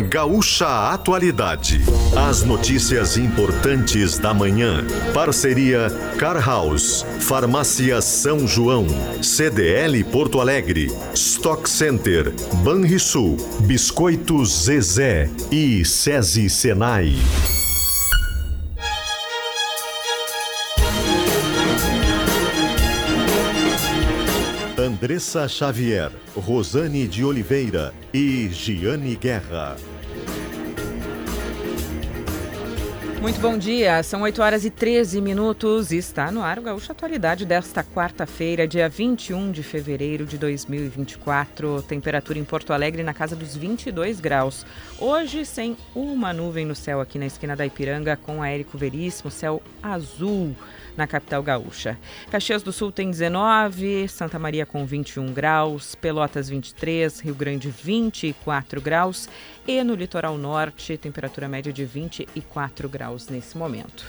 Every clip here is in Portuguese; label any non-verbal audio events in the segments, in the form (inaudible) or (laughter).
Gaúcha Atualidade. As notícias importantes da manhã. Parceria Car House, Farmácia São João, CDL Porto Alegre, Stock Center, Banrisul, Biscoitos Zezé e SESI Senai. Andressa Xavier, Rosane de Oliveira e Giane Guerra. Muito bom dia, são 8 horas e 13 minutos e está no ar o Gaúcho Atualidade desta quarta-feira, dia 21 de fevereiro de 2024. Temperatura em Porto Alegre na casa dos 22 graus. Hoje sem uma nuvem no céu aqui na esquina da Ipiranga com a Érico Veríssimo, céu azul na capital gaúcha. Caxias do Sul tem 19, Santa Maria com 21 graus, Pelotas 23, Rio Grande 24 graus e no litoral norte, temperatura média de 24 graus nesse momento.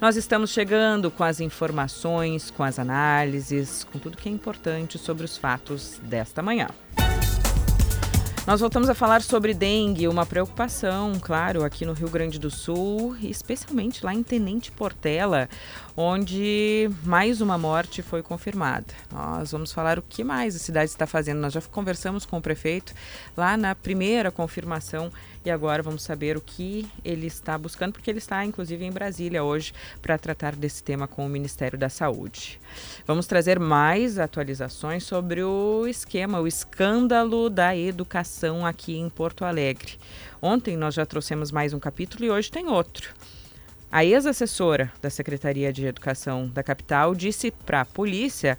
Nós estamos chegando com as informações, com as análises, com tudo que é importante sobre os fatos desta manhã. Nós voltamos a falar sobre dengue, uma preocupação, claro, aqui no Rio Grande do Sul, especialmente lá em Tenente Portela, onde mais uma morte foi confirmada. Nós vamos falar o que mais a cidade está fazendo. Nós já conversamos com o prefeito lá na primeira confirmação e agora vamos saber o que ele está buscando, porque ele está inclusive em Brasília hoje para tratar desse tema com o Ministério da Saúde. Vamos trazer mais atualizações sobre o esquema, o escândalo da educação aqui em Porto Alegre. Ontem nós já trouxemos mais um capítulo e hoje tem outro. A ex-assessora da Secretaria de Educação da capital disse para a polícia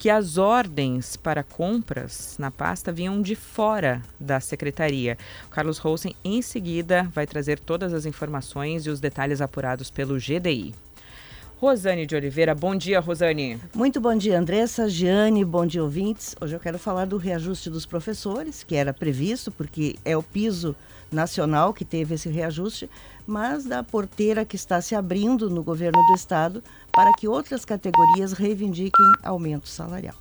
que as ordens para compras na pasta vinham de fora da secretaria. O Carlos Rosen, em seguida, vai trazer todas as informações e os detalhes apurados pelo GDI. Rosane de Oliveira, bom dia, Rosane. Muito bom dia, Andressa, Giane, bom dia, ouvintes. Hoje eu quero falar do reajuste dos professores, que era previsto, porque é o piso nacional que teve esse reajuste, mas da porteira que está se abrindo no governo do estado para que outras categorias reivindiquem aumento salarial.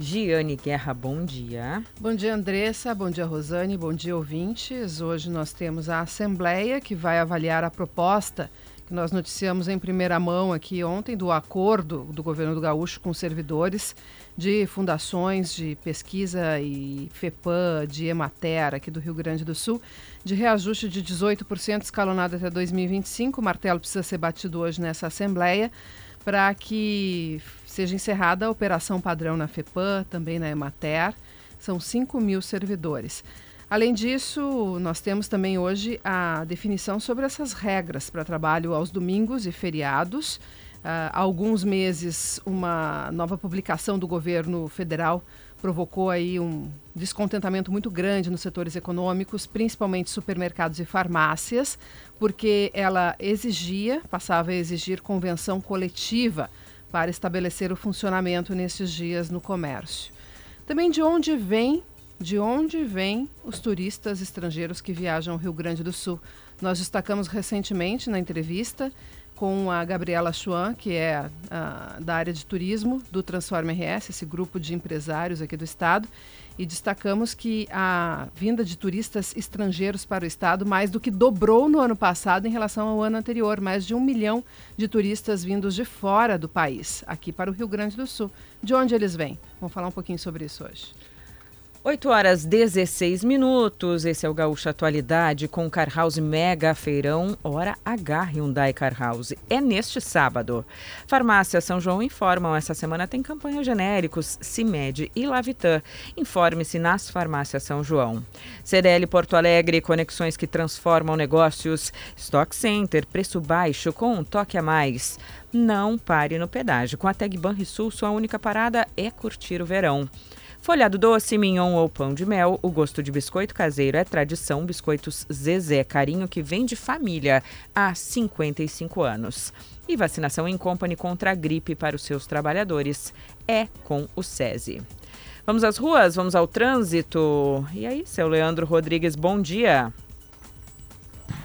Giane Guerra, bom dia. Bom dia, Andressa. Bom dia, Rosane. Bom dia, ouvintes. Hoje nós temos a Assembleia que vai avaliar a proposta que nós noticiamos em primeira mão aqui ontem do acordo do governo do Gaúcho com servidores de fundações de pesquisa e FEPAM, de Emater, aqui do Rio Grande do Sul, de reajuste de 18% escalonado até 2025. O martelo precisa ser batido hoje nessa Assembleia para que seja encerrada a operação padrão na FEPAM, também na Emater. São 5 mil servidores. Além disso, nós temos também hoje a definição sobre essas regras para trabalho aos domingos e feriados há alguns meses, uma nova publicação do governo federal provocou aí um descontentamento muito grande nos setores econômicos, principalmente supermercados e farmácias, porque ela exigia, passava a exigir convenção coletiva para estabelecer o funcionamento nesses dias no comércio. Também de onde vem, de onde vêm os turistas estrangeiros que viajam ao Rio Grande do Sul? Nós destacamos recentemente na entrevista com a Gabriela Chuan, que é da área de turismo do Transforma RS, esse grupo de empresários aqui do estado, e destacamos que a vinda de turistas estrangeiros para o estado mais do que dobrou no ano passado em relação ao ano anterior, mais de um milhão de turistas vindos de fora do país, aqui para o Rio Grande do Sul. De onde eles vêm? Vamos falar um pouquinho sobre isso hoje. 8 horas 16 minutos. Esse é o Gaúcha Atualidade com Car House Mega Feirão Hora H Hyundai Car House. É neste sábado. Farmácia São João informam essa semana tem campanha genéricos Cimed e Lavitan. Informe-se nas farmácias São João. CDL Porto Alegre, conexões que transformam negócios. Stock Center, preço baixo com um toque a mais. Não pare no pedágio. Com a Tag Banrisul, sua única parada é curtir o verão. Folhado doce, mignon ou pão de mel, o gosto de biscoito caseiro é tradição. Biscoitos Zezé, carinho que vem de família há 55 anos. E vacinação em company contra a gripe para os seus trabalhadores é com o SESI. Vamos às ruas, vamos ao trânsito. E aí, seu Leandro Rodrigues, bom dia.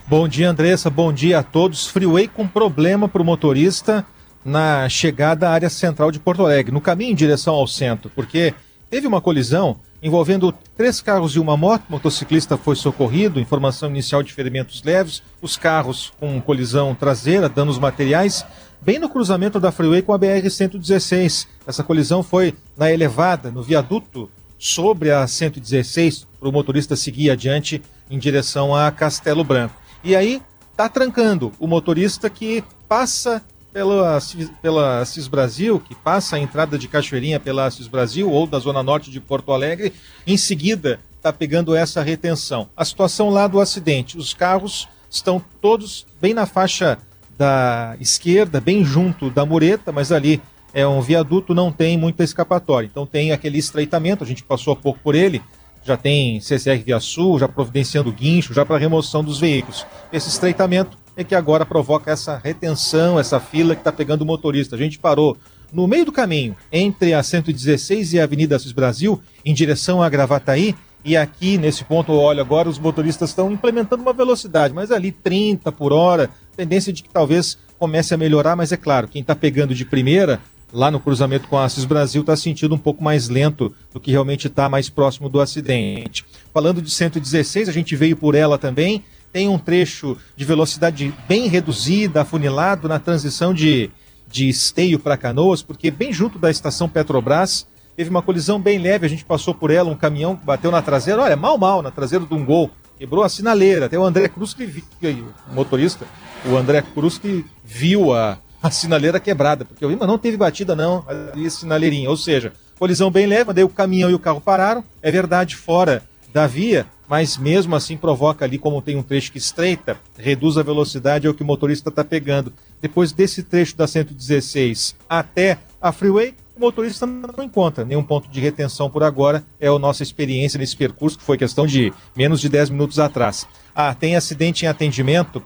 Bom dia, Andressa. Bom dia a todos. Freeway com problema para o motorista na chegada à área central de Porto Alegre, no caminho em direção ao centro, porque Teve uma colisão envolvendo três carros e uma moto. O motociclista foi socorrido, informação inicial de ferimentos leves. Os carros com colisão traseira, danos materiais, bem no cruzamento da Freeway com a BR-116. Essa colisão foi na elevada, no viaduto sobre a 116, para o motorista seguir adiante em direção a Castelo Branco. E aí está trancando o motorista que passa pela, pela Assis Brasil, que passa a entrada de Cachoeirinha pela Assis Brasil ou da Zona Norte de Porto Alegre, em seguida está pegando essa retenção. A situação lá do acidente, os carros estão todos bem na faixa da esquerda, bem junto da mureta, mas ali é um viaduto, não tem muita escapatória. Então tem aquele estreitamento, a gente passou há pouco por ele, já tem CCR Via Sul, já providenciando guincho, já para remoção dos veículos. Esse estreitamento é que agora provoca essa retenção, essa fila que está pegando o motorista. A gente parou no meio do caminho, entre a 116 e a Avenida Assis Brasil, em direção a Gravataí, e aqui nesse ponto, olha, agora os motoristas estão implementando uma velocidade, mas ali 30 por hora, tendência de que talvez comece a melhorar, mas é claro, quem está pegando de primeira, lá no cruzamento com a Assis Brasil, está sentindo um pouco mais lento do que realmente está mais próximo do acidente. Falando de 116, a gente veio por ela também, tem um trecho de velocidade bem reduzida, afunilado na transição de, de esteio para canoas, porque bem junto da estação Petrobras teve uma colisão bem leve, a gente passou por ela, um caminhão bateu na traseira, olha, mal mal, na traseira de um gol, quebrou a sinaleira, até o André Cruz que, o motorista, o André Cruz que viu a, a sinaleira quebrada, porque eu vi, mas não teve batida não, ali sinaleirinha, ou seja, colisão bem leve, daí o caminhão e o carro pararam, é verdade, fora da via, mas mesmo assim provoca ali, como tem um trecho que estreita, reduz a velocidade, é o que o motorista está pegando. Depois desse trecho da 116 até a freeway, o motorista não encontra nenhum ponto de retenção por agora. É a nossa experiência nesse percurso, que foi questão de menos de 10 minutos atrás. Ah, tem acidente em atendimento,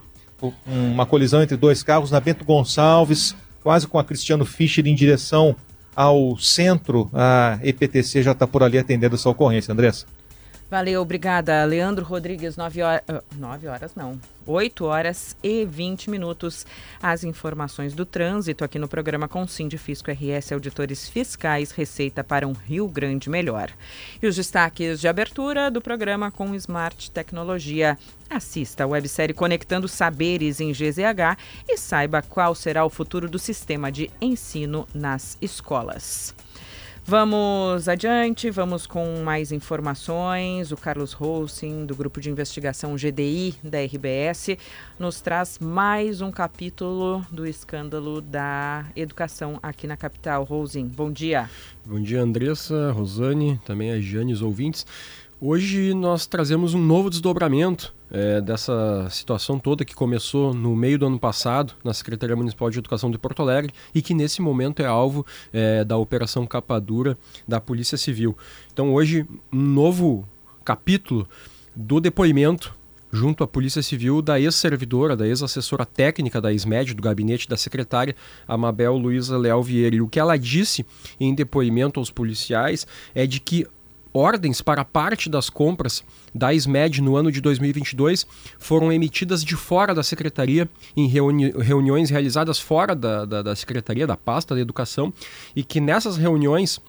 uma colisão entre dois carros na Bento Gonçalves, quase com a Cristiano Fischer em direção ao centro. A EPTC já está por ali atendendo essa ocorrência, Andressa. Valeu, obrigada. Leandro Rodrigues, 9 horas. Uh, 9 horas não. 8 horas e 20 minutos. As informações do trânsito aqui no programa com Fisco RS Auditores Fiscais, Receita para um Rio Grande Melhor. E os destaques de abertura do programa com Smart Tecnologia. Assista a websérie Conectando Saberes em GZH e saiba qual será o futuro do sistema de ensino nas escolas. Vamos adiante, vamos com mais informações. O Carlos Rossing, do Grupo de Investigação GDI da RBS, nos traz mais um capítulo do escândalo da educação aqui na capital. Rossing, bom dia. Bom dia, Andressa, Rosane, também a Jane, os ouvintes. Hoje nós trazemos um novo desdobramento é, dessa situação toda que começou no meio do ano passado na Secretaria Municipal de Educação de Porto Alegre e que nesse momento é alvo é, da Operação Capa Dura da Polícia Civil. Então hoje um novo capítulo do depoimento junto à Polícia Civil da ex-servidora, da ex-assessora técnica da SMED, do gabinete da secretária Amabel Luiza Leal Vieira. E o que ela disse em depoimento aos policiais é de que ordens para parte das compras da SMED no ano de 2022 foram emitidas de fora da secretaria, em reuni reuniões realizadas fora da, da, da secretaria, da pasta da educação, e que nessas reuniões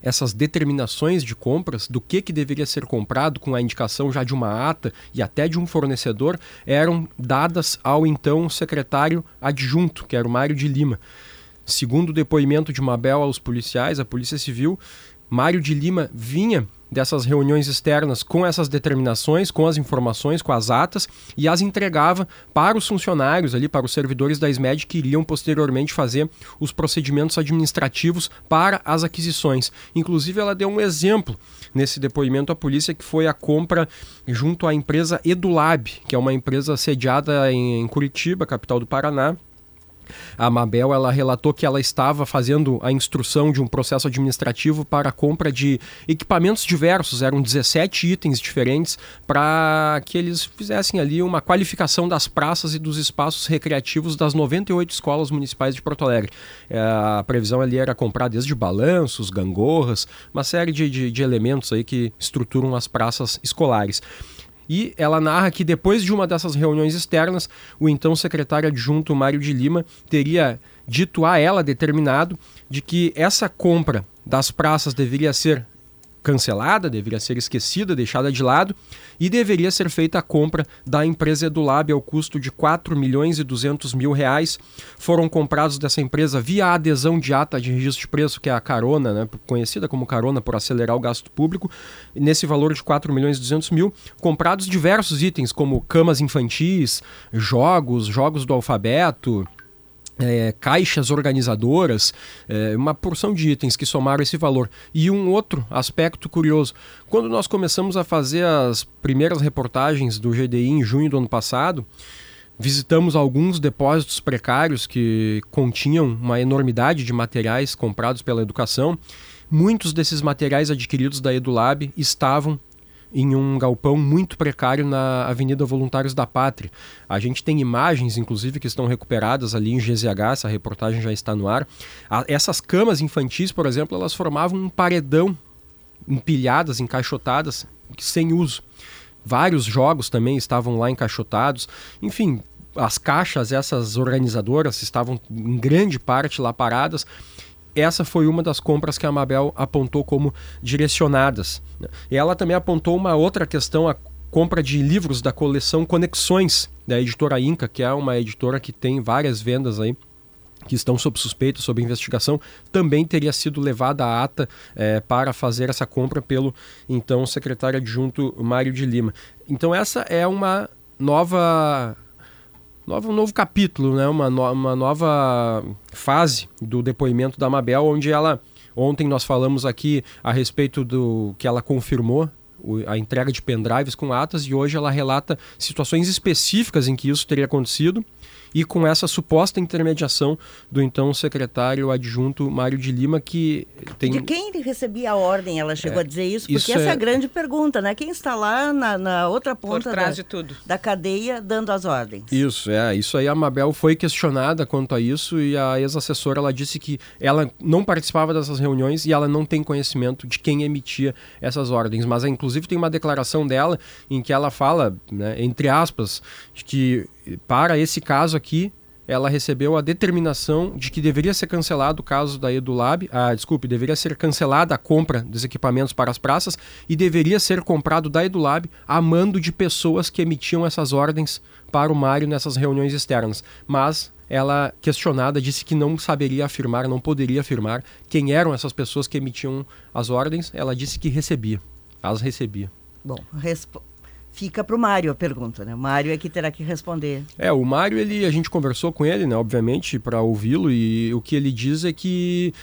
essas determinações de compras do que, que deveria ser comprado com a indicação já de uma ata e até de um fornecedor eram dadas ao então secretário adjunto, que era o Mário de Lima. Segundo o depoimento de Mabel aos policiais, a Polícia Civil Mário de Lima vinha dessas reuniões externas com essas determinações, com as informações, com as atas e as entregava para os funcionários ali, para os servidores da SMED que iriam posteriormente fazer os procedimentos administrativos para as aquisições. Inclusive ela deu um exemplo nesse depoimento à polícia que foi a compra junto à empresa Edulab, que é uma empresa sediada em Curitiba, capital do Paraná, a Mabel ela relatou que ela estava fazendo a instrução de um processo administrativo para a compra de equipamentos diversos, eram 17 itens diferentes, para que eles fizessem ali uma qualificação das praças e dos espaços recreativos das 98 escolas municipais de Porto Alegre. É, a previsão ali era comprar desde balanços, gangorras, uma série de, de, de elementos aí que estruturam as praças escolares. E ela narra que depois de uma dessas reuniões externas, o então secretário adjunto Mário de Lima teria dito a ela determinado de que essa compra das praças deveria ser cancelada, deveria ser esquecida, deixada de lado, e deveria ser feita a compra da empresa Edulab ao custo de 4 milhões e 200 mil reais. Foram comprados dessa empresa via adesão de ata de registro de preço, que é a carona, né, conhecida como carona por acelerar o gasto público, nesse valor de 4 milhões e 200 mil, comprados diversos itens como camas infantis, jogos, jogos do alfabeto, é, caixas organizadoras, é, uma porção de itens que somaram esse valor. E um outro aspecto curioso: quando nós começamos a fazer as primeiras reportagens do GDI em junho do ano passado, visitamos alguns depósitos precários que continham uma enormidade de materiais comprados pela educação. Muitos desses materiais adquiridos da EduLab estavam em um galpão muito precário na Avenida Voluntários da Pátria. A gente tem imagens, inclusive, que estão recuperadas ali em GZH, essa reportagem já está no ar. essas camas infantis, por exemplo, elas formavam um paredão empilhadas, encaixotadas, sem uso. Vários jogos também estavam lá encaixotados. Enfim, as caixas, essas organizadoras, estavam em grande parte lá paradas essa foi uma das compras que a Mabel apontou como direcionadas. Né? E ela também apontou uma outra questão, a compra de livros da coleção Conexões, da editora Inca, que é uma editora que tem várias vendas aí que estão sob suspeita, sob investigação, também teria sido levada à ata é, para fazer essa compra pelo então secretário adjunto Mário de Lima. Então essa é uma nova um novo capítulo, né? uma, no, uma nova fase do depoimento da Mabel, onde ela. Ontem nós falamos aqui a respeito do que ela confirmou a entrega de pendrives com atas e hoje ela relata situações específicas em que isso teria acontecido e com essa suposta intermediação do então secretário adjunto Mário de Lima, que tem... De quem recebia a ordem? Ela chegou é, a dizer isso? Porque isso essa é... é... a grande pergunta, né? Quem está lá na, na outra ponta da, da cadeia dando as ordens? Isso, é. Isso aí a Mabel foi questionada quanto a isso e a ex-assessora ela disse que ela não participava dessas reuniões e ela não tem conhecimento de quem emitia essas ordens. Mas inclusive tem uma declaração dela em que ela fala, né, entre aspas, que para esse caso aqui, ela recebeu a determinação de que deveria ser cancelado o caso da EduLab, ah, desculpe, deveria ser cancelada a compra dos equipamentos para as praças e deveria ser comprado da EduLab a mando de pessoas que emitiam essas ordens para o Mário nessas reuniões externas. Mas ela, questionada, disse que não saberia afirmar, não poderia afirmar quem eram essas pessoas que emitiam as ordens. Ela disse que recebia, as recebia. Bom, fica para o Mário a pergunta, né? O Mário é que terá que responder. É, o Mário, ele, a gente conversou com ele, né, obviamente, para ouvi-lo, e o que ele diz é que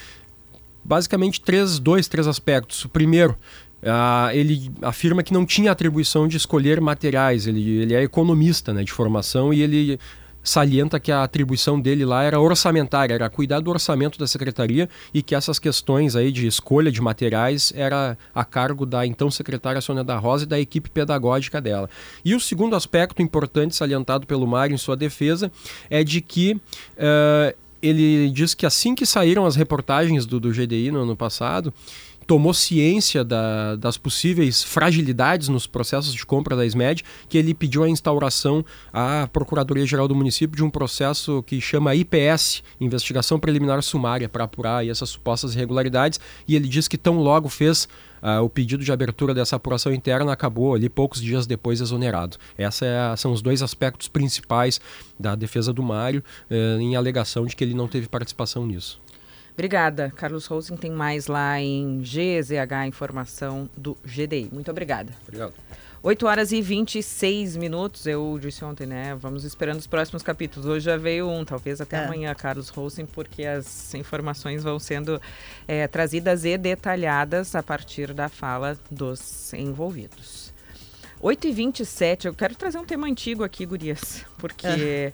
basicamente três, dois, três aspectos. O primeiro, Uh, ele afirma que não tinha atribuição de escolher materiais, ele, ele é economista né, de formação e ele salienta que a atribuição dele lá era orçamentária, era cuidar do orçamento da secretaria e que essas questões aí de escolha de materiais era a cargo da então secretária Sônia da Rosa e da equipe pedagógica dela. E o segundo aspecto importante salientado pelo Mário em sua defesa é de que uh, ele diz que assim que saíram as reportagens do, do GDI no ano passado, tomou ciência da, das possíveis fragilidades nos processos de compra da SMED, que ele pediu a instauração à Procuradoria-Geral do município de um processo que chama IPS, Investigação Preliminar Sumária, para apurar essas supostas irregularidades, e ele diz que tão logo fez Uh, o pedido de abertura dessa apuração interna acabou ali poucos dias depois exonerado. Esses é são os dois aspectos principais da defesa do Mário, uh, em alegação de que ele não teve participação nisso. Obrigada. Carlos Rosen tem mais lá em GZH Informação do GDI. Muito obrigada. Obrigado. 8 horas e 26 minutos, eu disse ontem, né? Vamos esperando os próximos capítulos. Hoje já veio um, talvez até é. amanhã, Carlos Rosen, porque as informações vão sendo é, trazidas e detalhadas a partir da fala dos envolvidos. 8 e 27 eu quero trazer um tema antigo aqui, Gurias, porque é.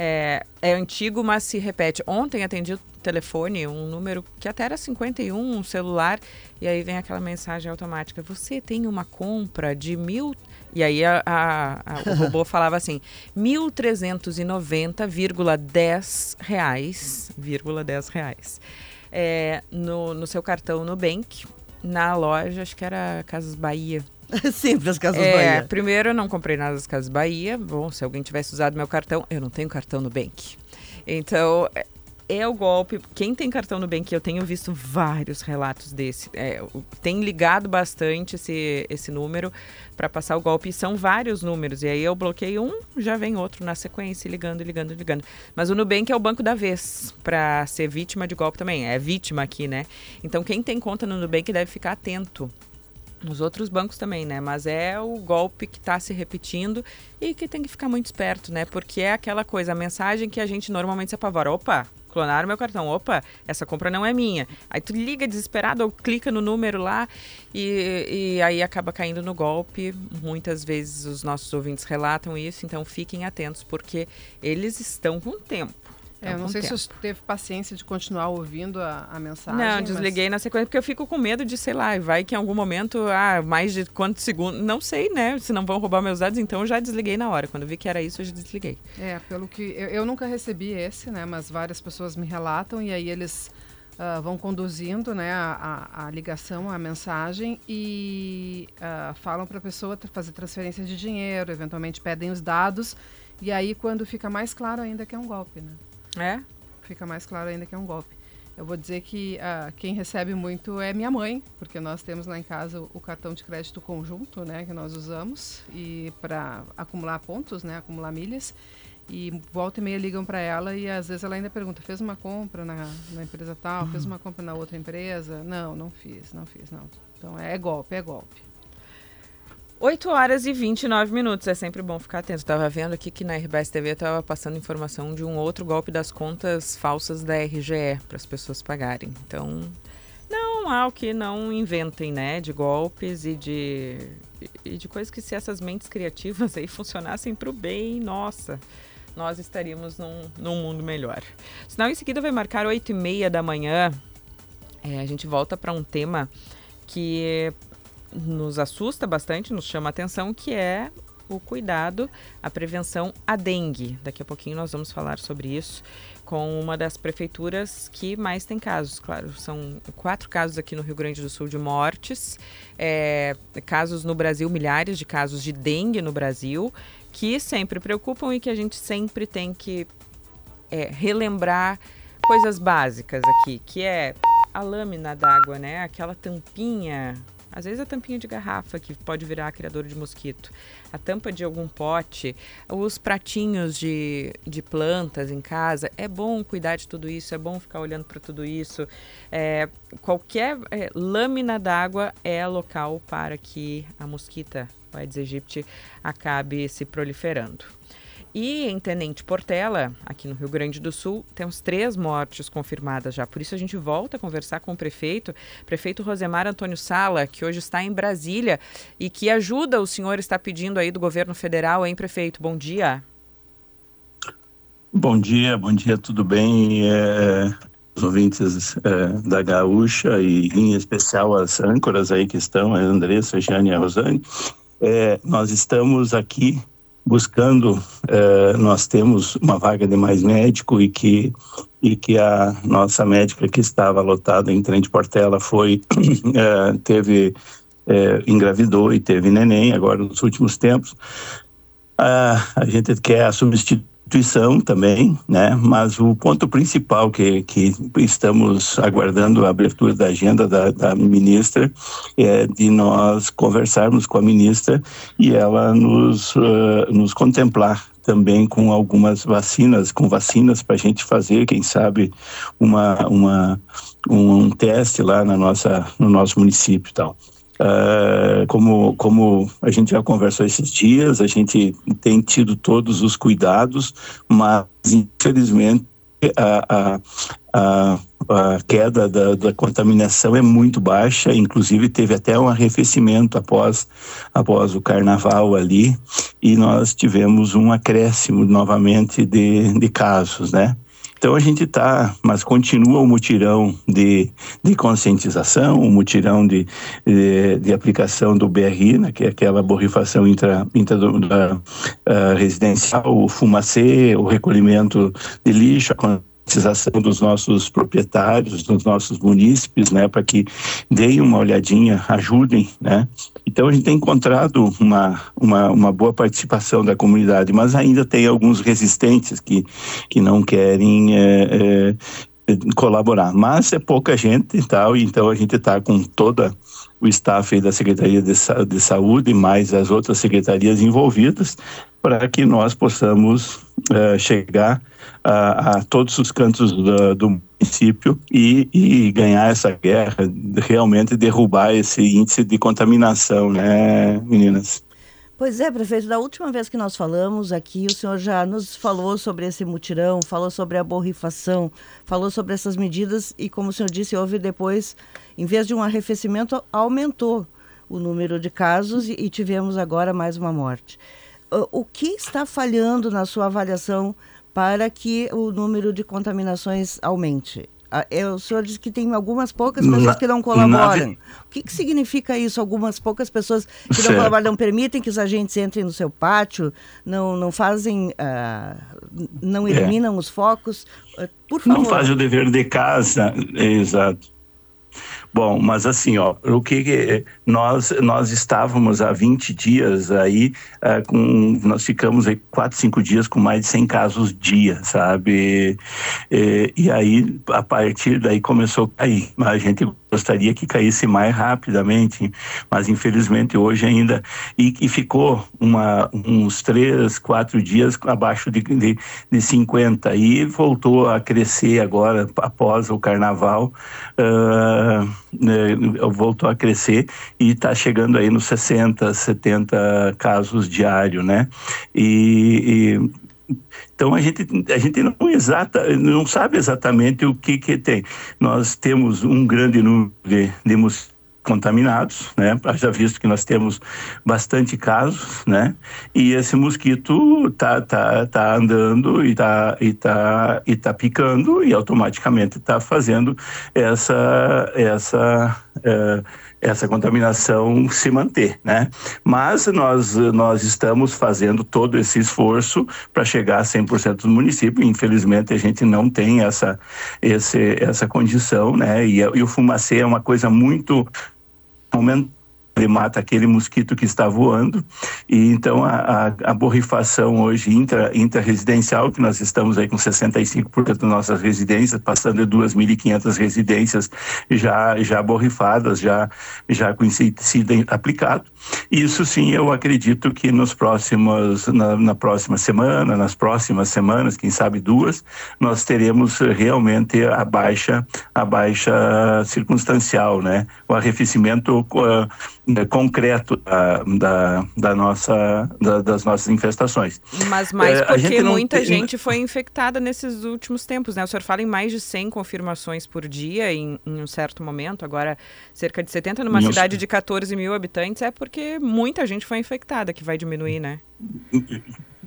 É, é antigo, mas se repete. Ontem atendi o telefone, um número que até era 51, um celular, e aí vem aquela mensagem automática: Você tem uma compra de mil. E aí a, a, a, o (laughs) robô falava assim: 1.390,10 reais, vírgula 10 reais. É, no, no seu cartão Nubank, na loja, acho que era Casas Bahia. (laughs) Sempre as Casas é, Bahia. Primeiro, eu não comprei nada das Casas Bahia. Bom, se alguém tivesse usado meu cartão, eu não tenho cartão no Bank. Então, é, é o golpe. Quem tem cartão Nubank, eu tenho visto vários relatos desse. É, tem ligado bastante esse, esse número para passar o golpe. E são vários números. E aí eu bloqueio um, já vem outro na sequência, ligando, ligando, ligando. Mas o Nubank é o banco da vez para ser vítima de golpe também. É vítima aqui, né? Então quem tem conta no Nubank deve ficar atento nos outros bancos também, né? Mas é o golpe que está se repetindo e que tem que ficar muito esperto, né? Porque é aquela coisa, a mensagem que a gente normalmente se apavora. Opa, clonaram meu cartão. Opa, essa compra não é minha. Aí tu liga desesperado ou clica no número lá e, e aí acaba caindo no golpe. Muitas vezes os nossos ouvintes relatam isso, então fiquem atentos porque eles estão com tempo. É, eu não sei tempo. se você teve paciência de continuar ouvindo a, a mensagem. Não, desliguei mas... na sequência porque eu fico com medo de, sei lá, vai que em algum momento, ah, mais de quantos segundos, não sei, né? Se não vão roubar meus dados, então eu já desliguei na hora. Quando vi que era isso, eu já desliguei. É, pelo que. Eu, eu nunca recebi esse, né? Mas várias pessoas me relatam e aí eles. Uh, vão conduzindo né, a, a, a, ligação, a mensagem e uh, falam para a pessoa fazer transferência de dinheiro, eventualmente pedem os dados e aí quando fica mais claro ainda que é um golpe, né? É? Fica mais claro ainda que é um golpe. Eu vou dizer que uh, quem recebe muito é minha mãe, porque nós temos lá em casa o, o cartão de crédito conjunto, né, que nós usamos e para acumular pontos, né, acumular milhas. E volta e meia ligam para ela e às vezes ela ainda pergunta: fez uma compra na, na empresa tal, uhum. fez uma compra na outra empresa? Não, não fiz, não fiz, não. Então é golpe, é golpe. 8 horas e 29 minutos. É sempre bom ficar atento. Estava vendo aqui que na RBS TV estava passando informação de um outro golpe das contas falsas da RGE para as pessoas pagarem. Então, não há o que não inventem, né? De golpes e de, e de coisas que se essas mentes criativas aí (laughs) funcionassem para o bem, nossa, nós estaríamos num, num mundo melhor. Senão, em seguida vai marcar 8 e meia da manhã. É, a gente volta para um tema que nos assusta bastante, nos chama a atenção, que é o cuidado, a prevenção à dengue. Daqui a pouquinho nós vamos falar sobre isso com uma das prefeituras que mais tem casos, claro. São quatro casos aqui no Rio Grande do Sul de mortes, é, casos no Brasil, milhares de casos de dengue no Brasil, que sempre preocupam e que a gente sempre tem que é, relembrar coisas básicas aqui, que é a lâmina d'água, né? Aquela tampinha às vezes a tampinha de garrafa, que pode virar criador de mosquito, a tampa de algum pote, os pratinhos de, de plantas em casa. É bom cuidar de tudo isso, é bom ficar olhando para tudo isso. É, qualquer é, lâmina d'água é local para que a mosquita, Aedes aegypti, acabe se proliferando. E em Tenente Portela, aqui no Rio Grande do Sul, temos três mortes confirmadas já. Por isso a gente volta a conversar com o prefeito, prefeito Rosemar Antônio Sala, que hoje está em Brasília e que ajuda o senhor está pedindo aí do governo federal, hein, prefeito? Bom dia. Bom dia, bom dia, tudo bem? É, os ouvintes é, da Gaúcha e em especial as âncoras aí que estão, a Andressa, a Jane e a Rosane. É, nós estamos aqui buscando, eh, nós temos uma vaga de mais médico e que, e que a nossa médica que estava lotada em Trem de Portela foi, (clears throat) eh, teve, eh, engravidou e teve neném agora nos últimos tempos. Ah, a gente quer a substituição instituição também, né? Mas o ponto principal que, que estamos aguardando a abertura da agenda da, da ministra é de nós conversarmos com a ministra e ela nos, uh, nos contemplar também com algumas vacinas, com vacinas para a gente fazer, quem sabe, uma, uma, um, teste lá na nossa, no nosso município e tal. Uh, como, como a gente já conversou esses dias, a gente tem tido todos os cuidados, mas infelizmente a, a, a, a queda da, da, contaminação é muito baixa, inclusive teve até um arrefecimento após, após o carnaval ali, e nós tivemos um acréscimo novamente de, de casos, né? Então a gente está, mas continua o mutirão de, de conscientização, o mutirão de, de, de, aplicação do BRI, né, que é aquela borrifação intra, intra uh, residencial, o fumacê, o recolhimento de lixo, a conscientização dos nossos proprietários, dos nossos munícipes, né, para que deem uma olhadinha, ajudem, né. Então a gente tem encontrado uma, uma, uma boa participação da comunidade, mas ainda tem alguns resistentes que, que não querem é, é, colaborar. Mas é pouca gente e tal, então a gente está com toda o staff da Secretaria de, de Saúde, mais as outras secretarias envolvidas, para que nós possamos uh, chegar a, a, todos os cantos do, do município e, e, ganhar essa guerra, realmente derrubar esse índice de contaminação, né, meninas? Pois é, prefeito, da última vez que nós falamos aqui, o senhor já nos falou sobre esse mutirão, falou sobre a borrifação, falou sobre essas medidas e, como o senhor disse, houve depois, em vez de um arrefecimento, aumentou o número de casos e, e tivemos agora mais uma morte. O que está falhando na sua avaliação para que o número de contaminações aumente? Ah, é, o senhor disse que tem algumas poucas pessoas na, que não colaboram. O que, que, significa isso? Algumas poucas pessoas que certo. não colaboram, não permitem que os agentes entrem no seu pátio, não, não fazem, uh, não é. eliminam é. os focos. Uh, por favor. Não fazem o dever de casa, exato. Bom, mas assim, ó, o que nós nós estávamos há 20 dias aí uh, com nós ficamos aí 4, 5 dias com mais de 100 casos dia, sabe? E, e aí a partir daí começou a cair. Mas a gente gostaria que caísse mais rapidamente, mas infelizmente hoje ainda e, e ficou uma, uns três, quatro dias abaixo de, de, de 50 e voltou a crescer agora após o carnaval, uh, né, voltou a crescer e está chegando aí nos 60, 70 casos diários, né? e, e então a gente, a gente não, exata, não sabe exatamente o que, que tem. Nós temos um grande número de, de contaminados, né? Já visto que nós temos bastante casos, né? E esse mosquito tá, tá, tá andando e tá, e tá, e tá picando e automaticamente tá fazendo essa, essa, é, essa contaminação se manter, né? Mas nós, nós estamos fazendo todo esse esforço para chegar a 100% do município. Infelizmente, a gente não tem essa, esse, essa condição, né? E, e o fumacê é uma coisa muito ele mata aquele mosquito que está voando. E então a, a, a borrifação hoje intra, intra-residencial, que nós estamos aí com 65% das nossas residências, passando de 2.500 residências já, já borrifadas, já, já com inseticida aplicado. Isso sim, eu acredito que nos próximos, na, na próxima semana, nas próximas semanas, quem sabe duas, nós teremos realmente a baixa, a baixa circunstancial, né? O arrefecimento uh, concreto da, da, da nossa, da, das nossas infestações. Mas mais é, porque muita tem... gente foi infectada nesses últimos tempos, né? O senhor fala em mais de 100 confirmações por dia em, em um certo momento, agora cerca de 70 numa cidade de 14 mil habitantes, é porque muita gente foi infectada, que vai diminuir, né?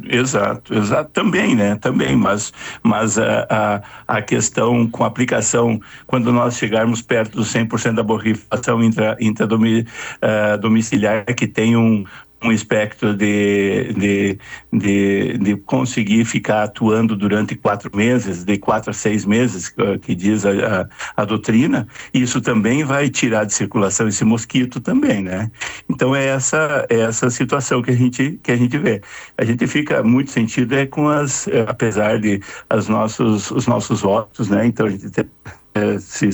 Exato, exato, também, né? Também, mas, mas a, a, a questão com a aplicação, quando nós chegarmos perto dos 100% da borrifação intra, intradomiciliar, uh, que tem um, um espectro de, de, de, de, conseguir ficar atuando durante quatro meses, de quatro a seis meses, que diz a, a, a, doutrina, isso também vai tirar de circulação esse mosquito também, né? Então é essa, é essa situação que a gente, que a gente vê. A gente fica muito sentido é com as, é, apesar de as nossos, os nossos votos, né? Então a gente é, se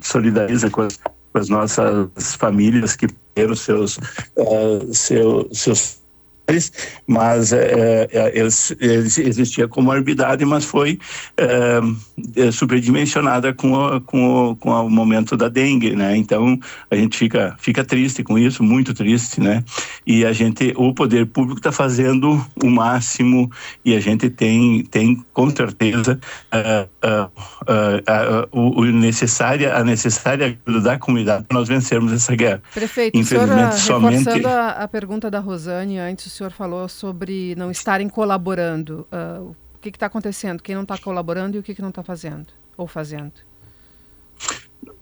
solidariza com as com as nossas famílias que perderam seus, uh, seu, seus mas é, existia comorbidade, mas foi é, superdimensionada com, o, com, o, com o momento da dengue, né? Então a gente fica, fica triste com isso, muito triste, né? E a gente, o poder público está fazendo o máximo e a gente tem, tem com certeza o, o necessária, a necessária ajuda da comunidade para nós vencermos essa guerra. Prefeito, Infelizmente, senhora, somente... reforçando a, a pergunta da Rosane antes senhor falou sobre não estarem colaborando. Uh, o que está acontecendo? Quem não está colaborando e o que, que não está fazendo ou fazendo?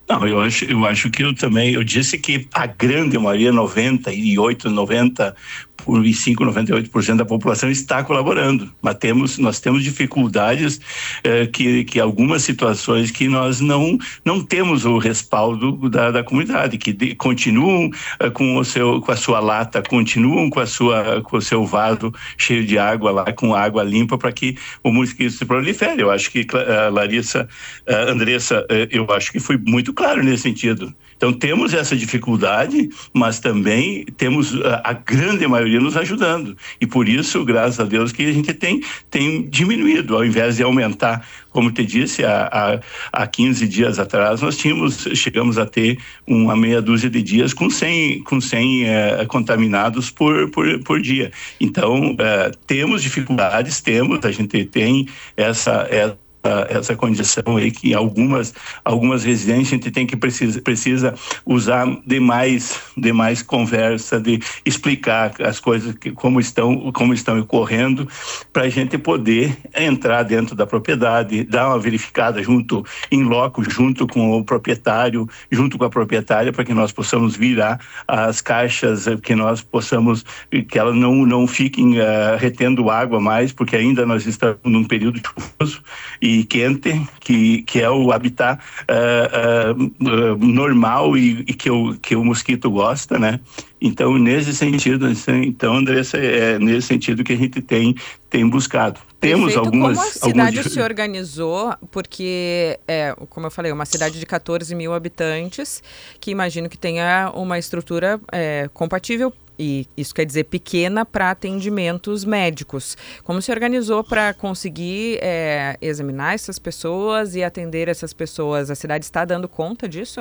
Não, eu acho, eu acho que eu também, eu disse que a grande maioria, 98, 90 95, 98% da população está colaborando, mas temos, nós temos dificuldades eh, que, que algumas situações que nós não, não temos o respaldo da, da comunidade, que de, continuam eh, com, o seu, com a sua lata, continuam com, a sua, com o seu vaso cheio de água lá, com água limpa para que o mosquito se prolifere. Eu acho que eh, Larissa, eh, Andressa, eh, eu acho que foi muito claro nesse sentido. Então temos essa dificuldade, mas também temos a, a, grande maioria nos ajudando. E por isso, graças a Deus, que a gente tem, tem diminuído, ao invés de aumentar. Como te disse, há, há, há 15 dias atrás, nós tínhamos, chegamos a ter uma meia dúzia de dias com 100, com 100 eh, contaminados por, por, por dia. Então, eh, temos dificuldades, temos, a gente tem essa, essa essa condição aí que algumas algumas residências a gente tem que precisa precisa usar demais demais conversa de explicar as coisas que, como estão como estão ocorrendo para a gente poder entrar dentro da propriedade dar uma verificada junto em loco junto com o proprietário junto com a proprietária para que nós possamos virar as caixas que nós possamos que elas não não fiquem uh, retendo água mais porque ainda nós estamos num período chuvoso e quente, que, que é o habitat uh, uh, normal e, e, que, o, que o mosquito gosta, né? Então, nesse sentido, então, Andressa, é nesse sentido que a gente tem, tem buscado. Temos Perfeito. algumas... Como a cidade algumas... se organizou, porque, é, como eu falei, uma cidade de 14 mil habitantes, que imagino que tenha uma estrutura é, compatível e isso quer dizer pequena para atendimentos médicos. Como se organizou para conseguir é, examinar essas pessoas e atender essas pessoas? A cidade está dando conta disso?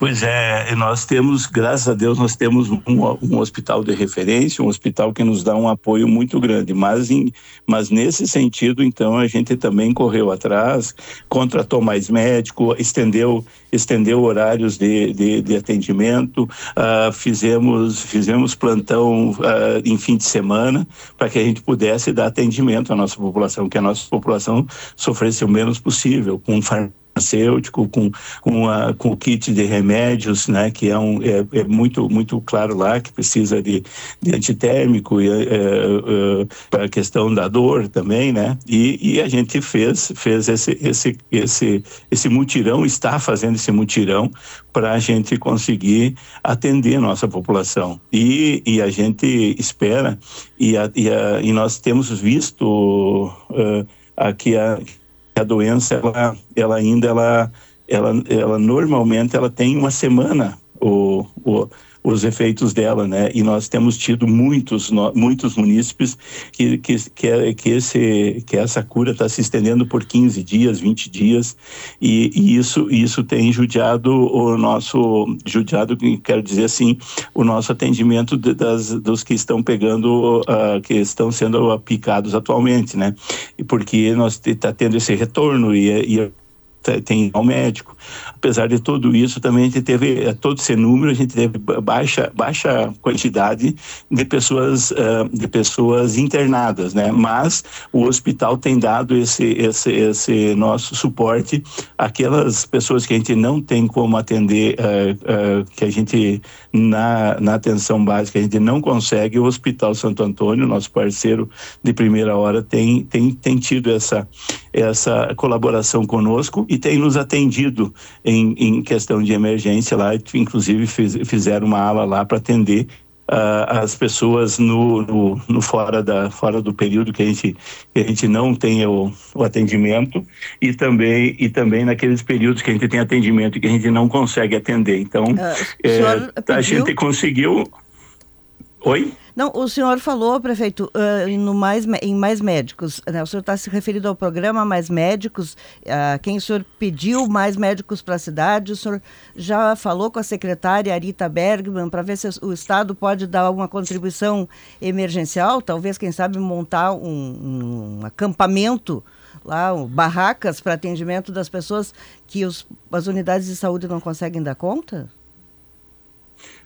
Pois é, nós temos, graças a Deus, nós temos um, um, hospital de referência, um hospital que nos dá um apoio muito grande, mas, em, mas nesse sentido, então, a gente também correu atrás, contratou mais médico, estendeu, estendeu horários de, de, de atendimento, uh, fizemos, fizemos plantão uh, em fim de semana para que a gente pudesse dar atendimento à nossa população, que a nossa população sofresse o menos possível, com farmácia farmacêutico, com, com, a, com o kit de remédios, né, que é, um, é, é muito, muito claro lá que precisa de, de antitérmico e é, é, a questão da dor também, né, e, e a gente fez, fez esse, esse, esse, esse mutirão, está fazendo esse mutirão para a gente conseguir atender nossa população. E, e a gente espera, e, a, e, a, e nós temos visto uh, aqui a a doença ela, ela ainda ela, ela, ela normalmente ela tem uma semana o, o os efeitos dela, né? E nós temos tido muitos, muitos munícipes que, que, que, é, que, esse, que essa cura está se estendendo por 15 dias, 20 dias, e, e, isso, isso tem judiado o nosso, judiado, quero dizer assim, o nosso atendimento de, das, dos que estão pegando, uh, que estão sendo aplicados atualmente, né? Porque nós está tendo esse retorno e, e tem ao médico. Apesar de tudo isso, também a gente teve, eh, todo esse número, a gente teve baixa, baixa quantidade de pessoas, uh, de pessoas internadas, né? Mas o hospital tem dado esse, esse, esse nosso suporte àquelas pessoas que a gente não tem como atender, uh, que a gente, na, na atenção básica, a gente não consegue. O Hospital Santo Antônio, nosso parceiro de primeira hora, tem, tem, tem tido essa, essa colaboração conosco e tem nos atendido em, em questão de emergência lá, inclusive fiz, fizeram uma ala lá para atender uh, as pessoas no, no, no, fora, da, fora do período que a gente, que a gente não tem o, o atendimento e também, e também naqueles períodos que a gente tem atendimento e que a gente não consegue atender. Então, uh, é, a gente conseguiu. Oi? Não, o senhor falou, prefeito, uh, no mais, em mais médicos. Né? O senhor está se referindo ao programa Mais Médicos. Uh, quem o senhor pediu mais médicos para a cidade? O senhor já falou com a secretária Arita Bergman para ver se o Estado pode dar alguma contribuição emergencial? Talvez, quem sabe, montar um, um acampamento lá, um, barracas para atendimento das pessoas que os, as unidades de saúde não conseguem dar conta?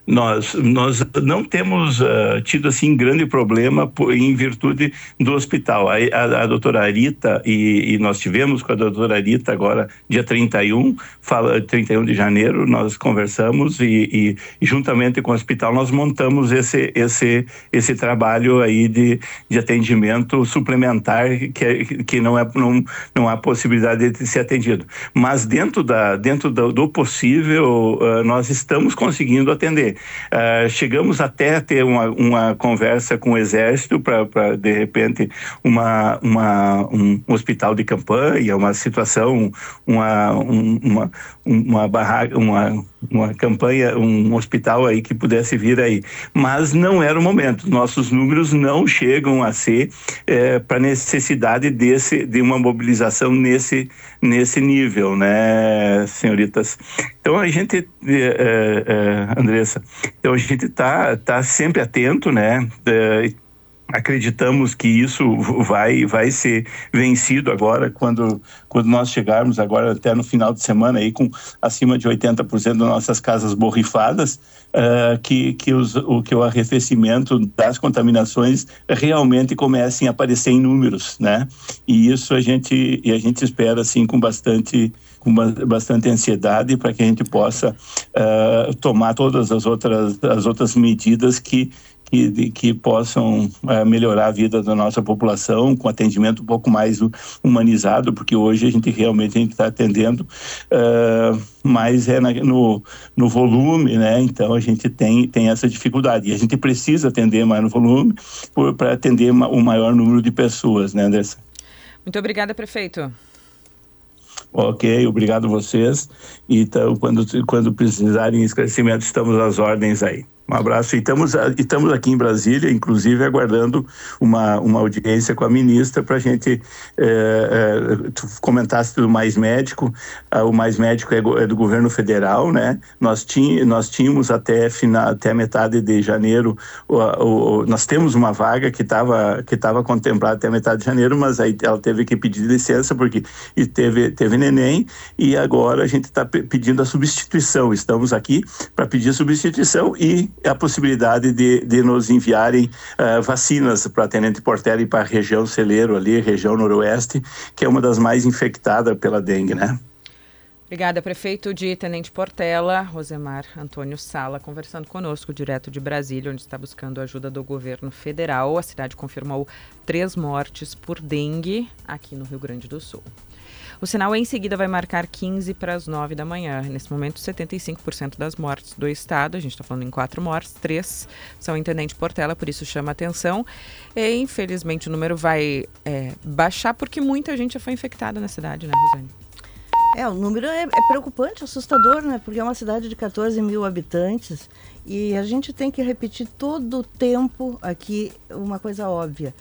Nós, nós não temos uh, tido assim grande problema por, em virtude do hospital. A, a, a doutora Arita, e, e, nós tivemos com a doutora Arita agora, dia 31, fala, 31 de janeiro, nós conversamos e, e, juntamente com o hospital nós montamos esse, esse, esse trabalho aí de, de atendimento suplementar que, que não, é, não, não há possibilidade de ser atendido. Mas dentro, da, dentro do, do possível, uh, nós estamos conseguindo atender. Uh, chegamos até a ter uma, uma conversa com o Exército para, de repente, uma, uma, um hospital de campanha, uma situação, uma, uma, uma barraca, uma, uma campanha, um hospital aí que pudesse vir aí. Mas não era o momento. Nossos números não chegam a ser é, para necessidade desse, de uma mobilização nesse, nesse nível, né, senhoritas? Então a gente, é, é, Andressa, então a gente está tá sempre atento, né? Acreditamos que isso vai vai ser vencido agora quando quando nós chegarmos agora até no final de semana aí com acima de 80% das nossas casas borrifadas uh, que que os, o que o arrefecimento das contaminações realmente comecem a aparecer em números né? E isso a gente e a gente espera assim com bastante com bastante ansiedade para que a gente possa uh, tomar todas as outras as outras medidas que que, que possam uh, melhorar a vida da nossa população com atendimento um pouco mais humanizado, porque hoje a gente realmente está atendendo uh, mais é na, no, no volume, né? Então a gente tem, tem essa dificuldade. E a gente precisa atender mais no volume para atender o um maior número de pessoas, né, Anderson? Muito obrigada, prefeito. Ok, obrigado vocês. Então, quando, quando precisarem esclarecimento, estamos às ordens aí. Um abraço. E estamos, estamos aqui em Brasília, inclusive aguardando uma, uma audiência com a ministra para a gente é, é, comentasse do Mais Médico. Ah, o Mais Médico é, é, do governo federal, né? Nós, tínhamos, nós tínhamos até, final, até metade de janeiro, o, o, nós temos uma vaga que estava que tava contemplada até metade de janeiro, mas aí ela teve que pedir licença porque e teve, teve neném e agora a gente está pedindo a substituição. Estamos aqui para pedir substituição e a possibilidade de, de nos enviarem uh, vacinas para Tenente Portela e para a região Celeiro ali, região noroeste, que é uma das mais infectadas pela dengue, né? Obrigada, prefeito de Tenente Portela, Rosemar Antônio Sala, conversando conosco direto de Brasília, onde está buscando ajuda do governo federal. A cidade confirmou três mortes por dengue aqui no Rio Grande do Sul. O sinal em seguida vai marcar 15 para as 9 da manhã. Nesse momento, 75% das mortes do estado, a gente está falando em quatro mortes, três são em Tenente Portela, por isso chama atenção. E, infelizmente, o número vai é, baixar porque muita gente já foi infectada na cidade, né, Rosane? É, o número é, é, preocupante, assustador, né? Porque é uma cidade de 14 mil habitantes e a gente tem que repetir todo o tempo aqui uma coisa óbvia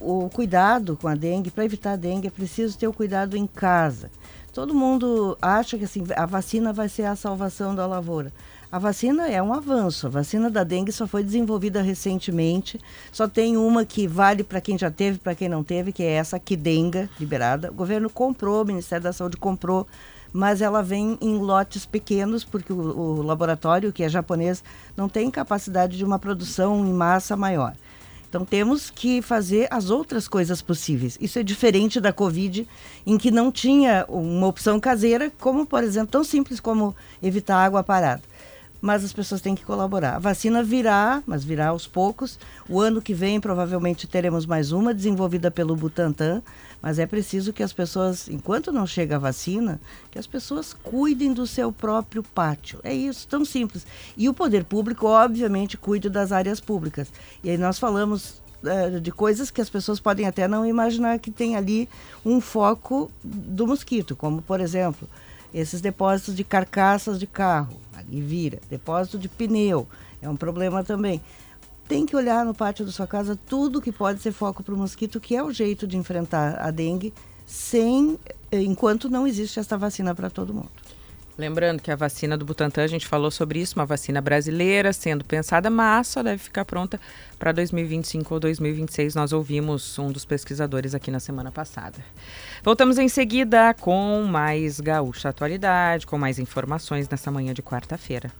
o cuidado com a dengue, para evitar a dengue, é preciso ter o cuidado em casa. Todo mundo acha que assim, a vacina vai ser a salvação da lavoura. A vacina é um avanço. A vacina da dengue só foi desenvolvida recentemente. Só tem uma que vale para quem já teve, para quem não teve, que é essa Kidenga, liberada. O governo comprou, o Ministério da Saúde comprou, mas ela vem em lotes pequenos, porque o, o laboratório, que é japonês, não tem capacidade de uma produção em massa maior. Então temos que fazer as outras coisas possíveis. Isso é diferente da Covid, em que não tinha uma opção caseira, como, por exemplo, tão simples como evitar água parada mas as pessoas têm que colaborar. A vacina virá, mas virá aos poucos. O ano que vem provavelmente teremos mais uma desenvolvida pelo Butantan, mas é preciso que as pessoas, enquanto não chega a vacina, que as pessoas cuidem do seu próprio pátio. É isso, tão simples. E o poder público, obviamente, cuide das áreas públicas. E aí nós falamos é, de coisas que as pessoas podem até não imaginar que tem ali um foco do mosquito, como por exemplo, esses depósitos de carcaças de carro, ali vira, depósito de pneu, é um problema também. Tem que olhar no pátio da sua casa tudo que pode ser foco para o mosquito, que é o jeito de enfrentar a dengue, sem enquanto não existe essa vacina para todo mundo. Lembrando que a vacina do Butantan, a gente falou sobre isso, uma vacina brasileira sendo pensada, mas só deve ficar pronta para 2025 ou 2026. Nós ouvimos um dos pesquisadores aqui na semana passada. Voltamos em seguida com mais Gaúcha Atualidade, com mais informações nessa manhã de quarta-feira.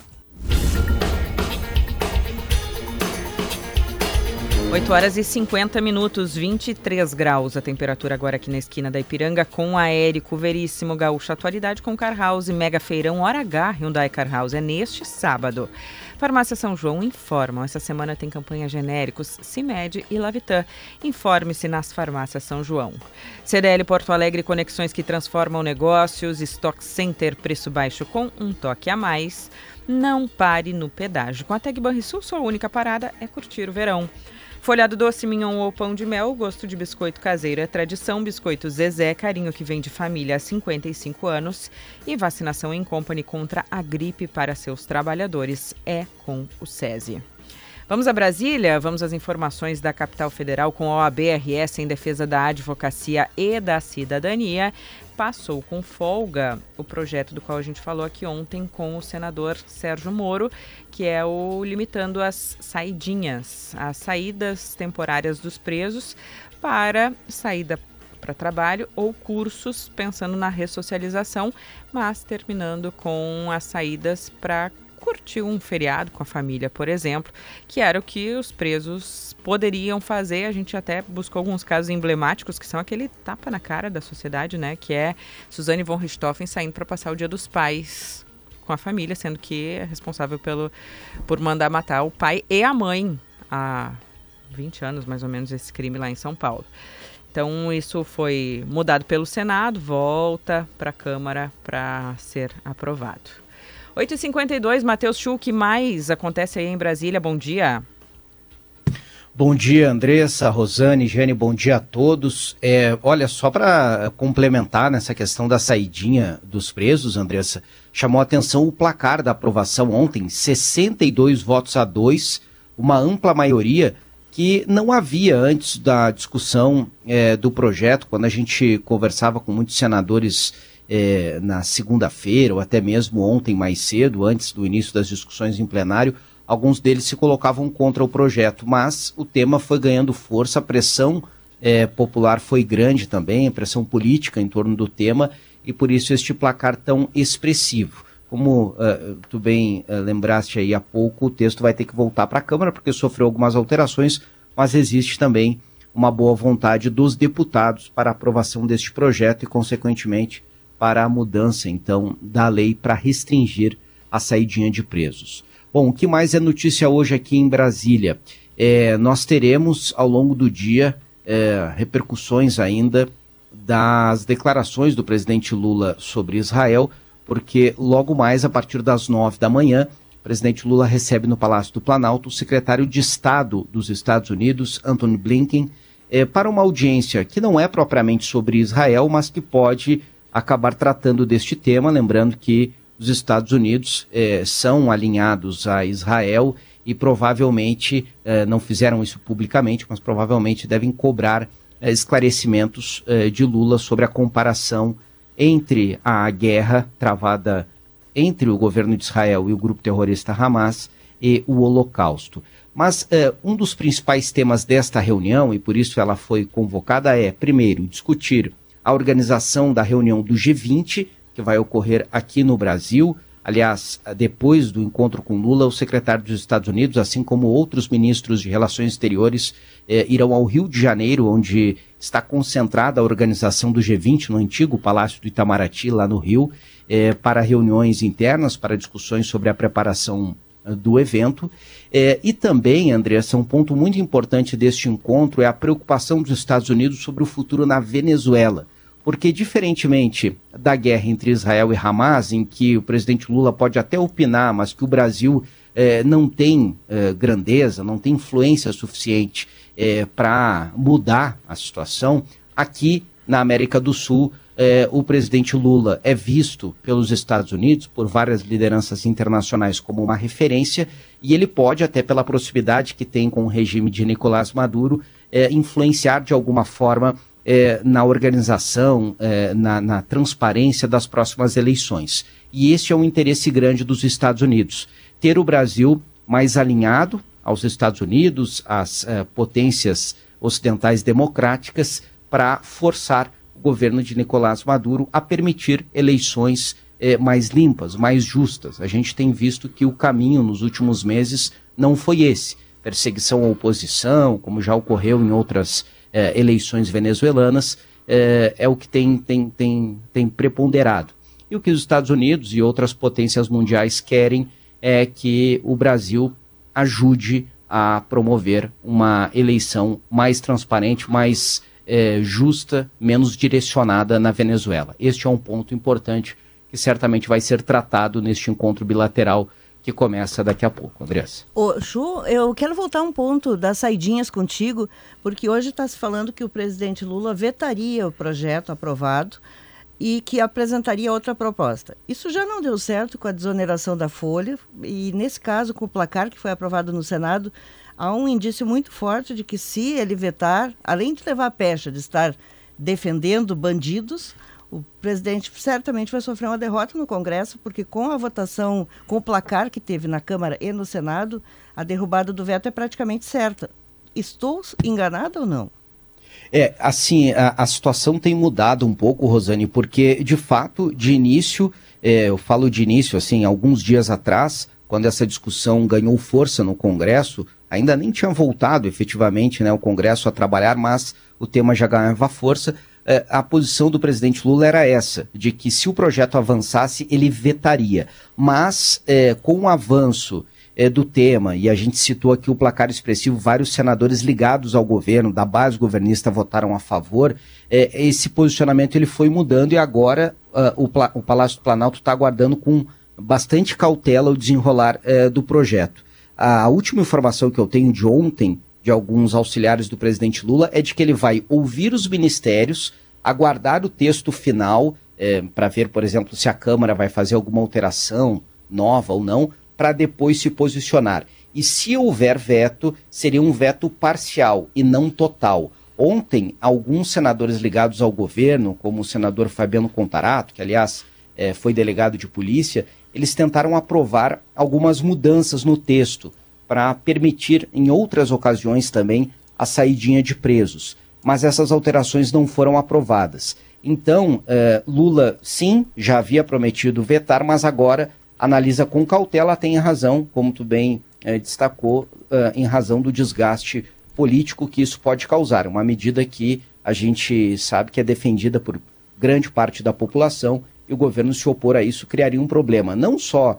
8 horas e 50 minutos, 23 graus a temperatura agora aqui na esquina da Ipiranga com Aérico Veríssimo Gaúcho Atualidade com Car House Mega Feirão Hora H Hyundai Car House é neste sábado. Farmácia São João informam, essa semana tem campanha genéricos CIMED e Lavitan. Informe-se nas farmácias São João. CDL Porto Alegre, conexões que transformam negócios, Stock Center, preço baixo com um toque a mais. Não pare no pedágio. Com a Tag Banrisul, sua única parada é curtir o verão. Folhado doce, mignon ou pão de mel, gosto de biscoito caseiro é tradição. Biscoito Zezé, carinho que vem de família há 55 anos. E vacinação em company contra a gripe para seus trabalhadores é com o SESI. Vamos a Brasília? Vamos às informações da capital federal com a OABRS em defesa da advocacia e da cidadania passou com folga o projeto do qual a gente falou aqui ontem com o senador Sérgio Moro, que é o limitando as saidinhas, as saídas temporárias dos presos para saída para trabalho ou cursos pensando na ressocialização, mas terminando com as saídas para curtir um feriado com a família, por exemplo, que era o que os presos poderiam fazer. A gente até buscou alguns casos emblemáticos que são aquele tapa na cara da sociedade, né? Que é Suzane von Richthofen saindo para passar o Dia dos Pais com a família, sendo que é responsável pelo, por mandar matar o pai e a mãe há 20 anos, mais ou menos, esse crime lá em São Paulo. Então, isso foi mudado pelo Senado, volta para a Câmara para ser aprovado. 8h52, Matheus Chu, que mais acontece aí em Brasília? Bom dia. Bom dia, Andressa, Rosane, Jane, bom dia a todos. É, olha, só para complementar nessa questão da saidinha dos presos, Andressa, chamou a atenção o placar da aprovação ontem, 62 votos a 2, uma ampla maioria que não havia antes da discussão é, do projeto, quando a gente conversava com muitos senadores é, na segunda-feira, ou até mesmo ontem mais cedo, antes do início das discussões em plenário, alguns deles se colocavam contra o projeto, mas o tema foi ganhando força, a pressão é, popular foi grande também, a pressão política em torno do tema, e por isso este placar tão expressivo. Como uh, tu bem uh, lembraste aí há pouco, o texto vai ter que voltar para a Câmara, porque sofreu algumas alterações, mas existe também uma boa vontade dos deputados para aprovação deste projeto e, consequentemente, para a mudança, então, da lei para restringir a saidinha de presos. Bom, o que mais é notícia hoje aqui em Brasília? É, nós teremos ao longo do dia é, repercussões ainda das declarações do presidente Lula sobre Israel, porque logo mais, a partir das nove da manhã, o presidente Lula recebe no Palácio do Planalto o secretário de Estado dos Estados Unidos, Anthony Blinken, é, para uma audiência que não é propriamente sobre Israel, mas que pode acabar tratando deste tema, lembrando que os Estados Unidos eh, são alinhados a Israel e provavelmente eh, não fizeram isso publicamente, mas provavelmente devem cobrar eh, esclarecimentos de Lula sobre a comparação entre a guerra travada entre o governo de Israel e o grupo terrorista Hamas e o Holocausto. Mas um dos principais temas desta reunião, e por isso ela foi convocada, é, primeiro, discutir a organização da reunião do G20, que vai ocorrer aqui no Brasil. Aliás, depois do encontro com Lula, o secretário dos Estados Unidos, assim como outros ministros de Relações Exteriores, eh, irão ao Rio de Janeiro, onde está concentrada a organização do G20 no antigo Palácio do Itamaraty, lá no Rio, eh, para reuniões internas, para discussões sobre a preparação eh, do evento. Eh, e também, Andressa, um ponto muito importante deste encontro é a preocupação dos Estados Unidos sobre o futuro na Venezuela porque, diferentemente da guerra entre Israel e Hamas, em que o presidente Lula pode até opinar, mas que o Brasil eh, não tem eh, grandeza, não tem influência suficiente eh, para mudar a situação, aqui na América do Sul, o presidente Lula é visto pelos Estados Unidos, por várias lideranças internacionais, como uma referência, e ele pode, até pela proximidade que tem com o regime de Nicolás Maduro, influenciar de alguma forma é, na organização, é, na, na, transparência das próximas eleições. E este é um interesse grande dos Estados Unidos. Ter o Brasil mais alinhado aos Estados Unidos, às é, potências ocidentais democráticas, para forçar o governo de Nicolás Maduro a permitir eleições é, mais limpas, mais justas. A gente tem visto que o caminho nos últimos meses não foi esse perseguição à oposição, como já ocorreu em outras eh, eleições venezuelanas, eh, é o que tem, tem, tem, tem preponderado. E o que os Estados Unidos e outras potências mundiais querem é que o Brasil ajude a promover uma eleição mais transparente, mais eh, justa, menos direcionada na Venezuela. Este é um ponto importante que certamente vai ser tratado neste encontro bilateral que começa daqui a pouco, Andressa. Ô, Chu, eu quero voltar um ponto das saidinhas contigo, porque hoje está se falando que o presidente Lula vetaria o projeto aprovado e que apresentaria outra proposta. Isso já não deu certo com a desoneração da Folha, e nesse caso, com o placar que foi aprovado no Senado, há um indício muito forte de que se ele vetar, além de levar a pecha de estar defendendo bandidos, o presidente certamente vai sofrer uma derrota no Congresso, porque com a votação, com o placar que teve na Câmara e no Senado, a derrubada do veto é praticamente certa. Estou enganada ou não? É, assim, a, a situação tem mudado um pouco, Rosane, porque, de fato, de início, é, eu falo de início, assim, alguns dias atrás, quando essa discussão ganhou força no Congresso, ainda nem tinha voltado efetivamente né, o Congresso a trabalhar, mas o tema já ganhava força a posição do presidente Lula era essa, de que se o projeto avançasse, ele vetaria. Mas, é, com o avanço é, do tema, e a gente citou aqui o placar expressivo, vários senadores ligados ao governo, da base governista, votaram a favor, é, esse posicionamento ele foi mudando e agora uh, o, o, Palácio do Planalto está aguardando com bastante cautela o desenrolar é, do projeto. A última informação que eu tenho de ontem de alguns auxiliares do presidente Lula é de que ele vai ouvir os ministérios, aguardar o texto final é, para ver, por exemplo, se a Câmara vai fazer alguma alteração nova ou não, para depois se posicionar. E se houver veto, seria um veto parcial e não total. Ontem, alguns senadores ligados ao governo, como o senador Fabiano Contarato, que aliás é, foi delegado de polícia, eles tentaram aprovar algumas mudanças no texto para permitir, em outras ocasiões também, a saidinha de presos. Mas essas alterações não foram aprovadas. Então, eh, Lula, sim, já havia prometido vetar, mas agora analisa com cautela, tem razão, como tu bem eh, destacou, eh, em razão do desgaste político que isso pode causar. Uma medida que a gente sabe que é defendida por grande parte da população e o governo se opor a isso criaria um problema, não só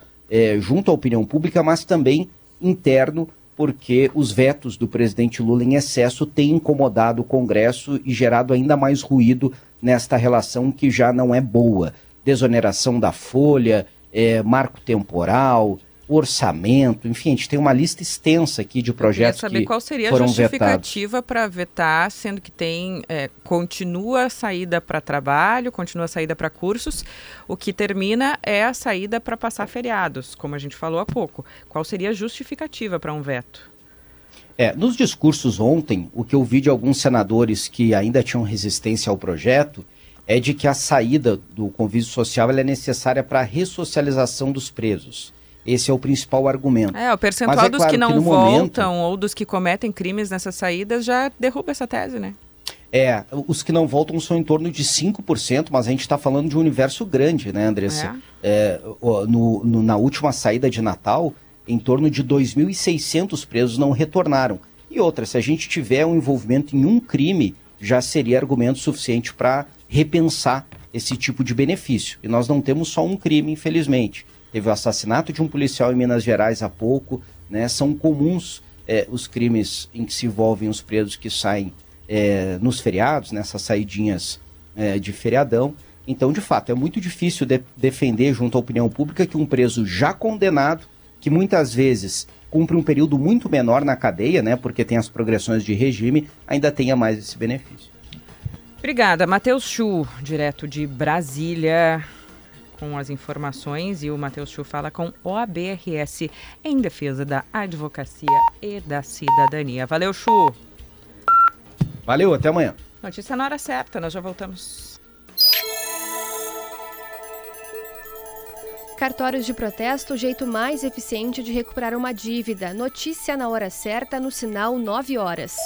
junto à opinião pública, mas também interno, porque os vetos do presidente Lula em excesso têm incomodado o Congresso e gerado ainda mais ruído nesta relação que já não é boa. Desoneração da folha, é, marco temporal, orçamento, enfim, a gente tem uma lista extensa aqui de projetos Eu saber que qual seria foram a justificativa para vetar, sendo que tem é, continua a saída para trabalho, continua a saída para cursos, o que termina é a saída para passar feriados, como a gente falou há pouco. Qual seria a justificativa para um veto? É, nos discursos ontem, o que eu vi de alguns senadores que ainda tinham resistência ao projeto é de que a saída do convívio social é necessária para a ressocialização dos presos. Esse é o principal argumento. É, o percentual é dos claro que não que voltam momento... ou dos que cometem crimes nessas saídas já derruba essa tese, né? É, os que não voltam são em torno de 5%, mas a gente está falando de um universo grande, né, Andressa? É. É, no, no, na última saída de Natal, em torno de 2.600 presos não retornaram. E outra, se a gente tiver um envolvimento em um crime, já seria argumento suficiente para repensar esse tipo de benefício. E nós não temos só um crime, infelizmente. Teve o assassinato de um policial em Minas Gerais há pouco, né? São comuns é, os crimes em que se envolvem os presos que saem é, nos feriados, nessas saidinhas é, de feriadão. Então, de fato, é muito difícil de defender junto à opinião pública que um preso já condenado, que muitas vezes cumpre um período muito menor na cadeia, né, porque tem as progressões de regime, ainda tenha mais esse benefício. Obrigada. Matheus Chu, direto de Brasília com as informações e o Matheus Chu fala com o ABRS em defesa da advocacia e da cidadania. Valeu, Chu! Valeu, até amanhã. Notícia na hora certa, nós já voltamos. Cartórios de protesto, o jeito mais eficiente de recuperar uma dívida. Notícia na hora certa, no sinal 9 horas.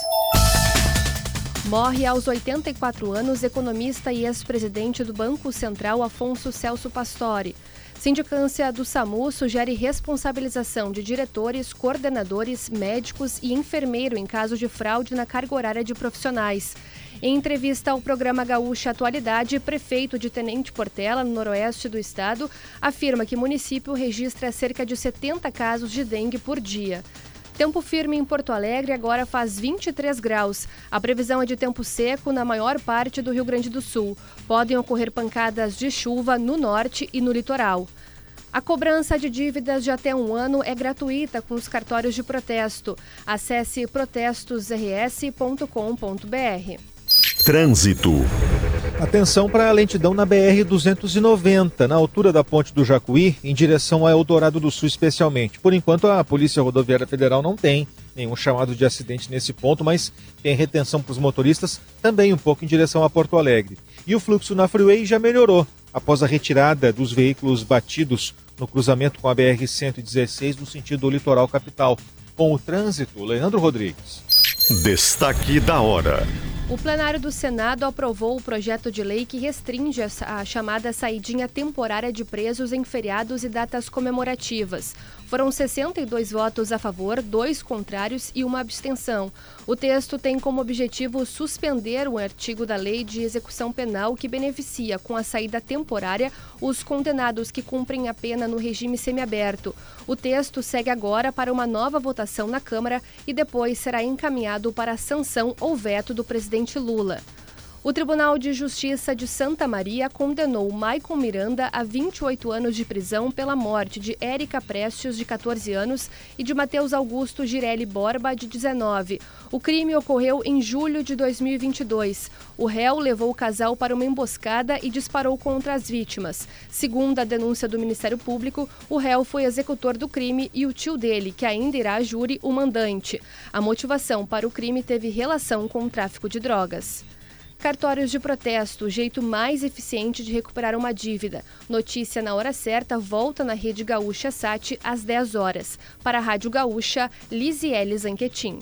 Morre aos 84 anos economista e ex-presidente do Banco Central Afonso Celso Pastore. Sindicância do SAMU sugere responsabilização de diretores, coordenadores, médicos e enfermeiro em caso de fraude na carga horária de profissionais. Em entrevista ao programa Gaúcha Atualidade, prefeito de Tenente Portela, no noroeste do estado, afirma que o município registra cerca de 70 casos de dengue por dia. Tempo firme em Porto Alegre agora faz 23 graus. A previsão é de tempo seco na maior parte do Rio Grande do Sul. Podem ocorrer pancadas de chuva no norte e no litoral. A cobrança de dívidas de até um ano é gratuita com os cartórios de protesto. Acesse protestosrs.com.br. Trânsito. Atenção para a lentidão na BR-290, na altura da Ponte do Jacuí, em direção a Eldorado do Sul, especialmente. Por enquanto, a Polícia Rodoviária Federal não tem nenhum chamado de acidente nesse ponto, mas tem retenção para os motoristas também um pouco em direção a Porto Alegre. E o fluxo na Freeway já melhorou após a retirada dos veículos batidos no cruzamento com a BR-116 no sentido do litoral capital. Com o trânsito, Leandro Rodrigues. Destaque da hora. O plenário do Senado aprovou o projeto de lei que restringe a chamada saidinha temporária de presos em feriados e datas comemorativas. Foram 62 votos a favor, dois contrários e uma abstenção. O texto tem como objetivo suspender o artigo da Lei de Execução Penal que beneficia, com a saída temporária, os condenados que cumprem a pena no regime semiaberto. O texto segue agora para uma nova votação na Câmara e depois será encaminhado para sanção ou veto do presidente Lula. O Tribunal de Justiça de Santa Maria condenou Maicon Miranda a 28 anos de prisão pela morte de Érica Prestes, de 14 anos, e de Matheus Augusto Girelli Borba, de 19. O crime ocorreu em julho de 2022. O réu levou o casal para uma emboscada e disparou contra as vítimas. Segundo a denúncia do Ministério Público, o réu foi executor do crime e o tio dele, que ainda irá a júri, o mandante. A motivação para o crime teve relação com o tráfico de drogas. Cartórios de protesto, o jeito mais eficiente de recuperar uma dívida. Notícia na hora certa volta na Rede Gaúcha Sat às 10 horas. Para a Rádio Gaúcha, Lisiele Zanquetin.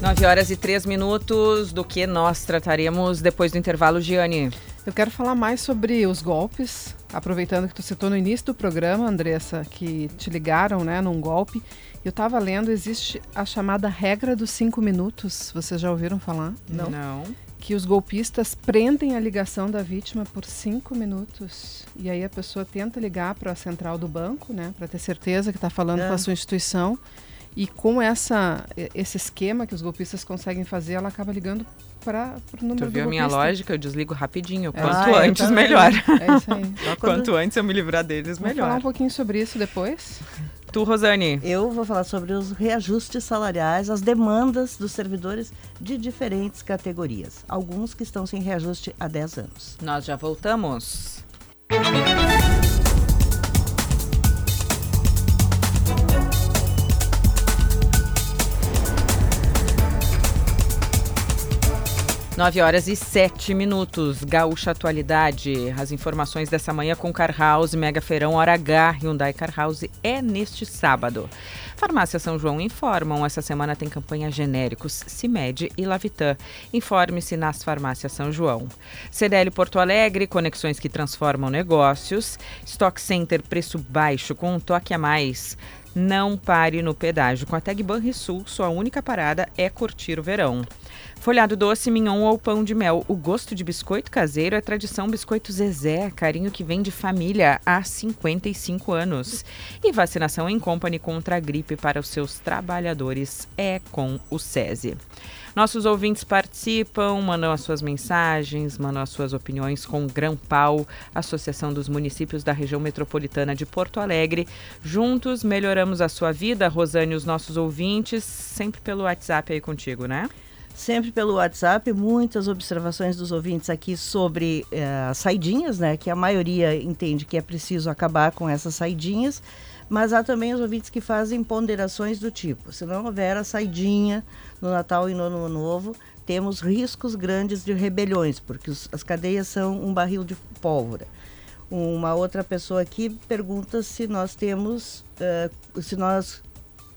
Nove horas e três minutos do que nós trataremos depois do intervalo, Giane. Eu quero falar mais sobre os golpes, aproveitando que tu citou no início do programa, Andressa, que te ligaram né, num golpe. Eu estava lendo, existe a chamada regra dos cinco minutos. Vocês já ouviram falar? Não. Não. Que os golpistas prendem a ligação da vítima por cinco minutos. E aí a pessoa tenta ligar para a central do banco, né? Para ter certeza que está falando é. com a sua instituição. E com essa, esse esquema que os golpistas conseguem fazer, ela acaba ligando para o número Tu viu a minha lógica? Eu desligo rapidinho. Ah, Quanto ah, antes, melhor. É isso aí. (laughs) Quanto antes eu me livrar deles, melhor. Vou falar um pouquinho sobre isso depois. Tu, Rosane? Eu vou falar sobre os reajustes salariais, as demandas dos servidores de diferentes categorias. Alguns que estão sem reajuste há 10 anos. Nós já voltamos. 9 horas e 7 minutos. Gaúcha Atualidade. As informações dessa manhã com Car House, Mega Feirão, Hora H, Hyundai Car House é neste sábado. Farmácia São João informam, essa semana tem campanha genéricos CIMED e Lavitan. Informe-se nas farmácias São João. CDL Porto Alegre, conexões que transformam negócios. Stock Center, preço baixo com um toque a mais. Não pare no pedágio. Com a Tag Banrisul, sua única parada é curtir o verão. Folhado doce, mignon ou pão de mel. O gosto de biscoito caseiro é tradição Biscoito Zezé, carinho que vem de família há 55 anos. E vacinação em company contra a gripe para os seus trabalhadores é com o SESI. Nossos ouvintes participam, mandam as suas mensagens, mandam as suas opiniões com Grão Pau, Associação dos Municípios da Região Metropolitana de Porto Alegre. Juntos melhoramos a sua vida, Rosane, os nossos ouvintes, sempre pelo WhatsApp aí contigo, né? sempre pelo WhatsApp, muitas observações dos ouvintes aqui sobre uh, saidinhas, né? Que a maioria entende que é preciso acabar com essas saidinhas, mas há também os ouvintes que fazem ponderações do tipo: se não houver a saidinha no Natal e no Ano Novo, temos riscos grandes de rebeliões, porque os, as cadeias são um barril de pólvora. Uma outra pessoa aqui pergunta se nós temos, uh, se nós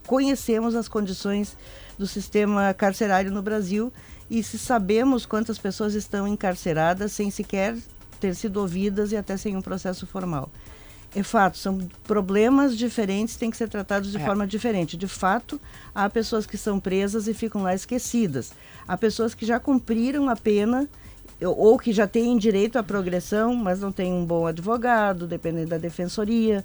conhecemos as condições do sistema carcerário no Brasil e se sabemos quantas pessoas estão encarceradas sem sequer ter sido ouvidas e até sem um processo formal. É fato, são problemas diferentes, têm que ser tratados de é. forma diferente. De fato, há pessoas que são presas e ficam lá esquecidas. Há pessoas que já cumpriram a pena ou que já têm direito à progressão, mas não têm um bom advogado, dependendo da defensoria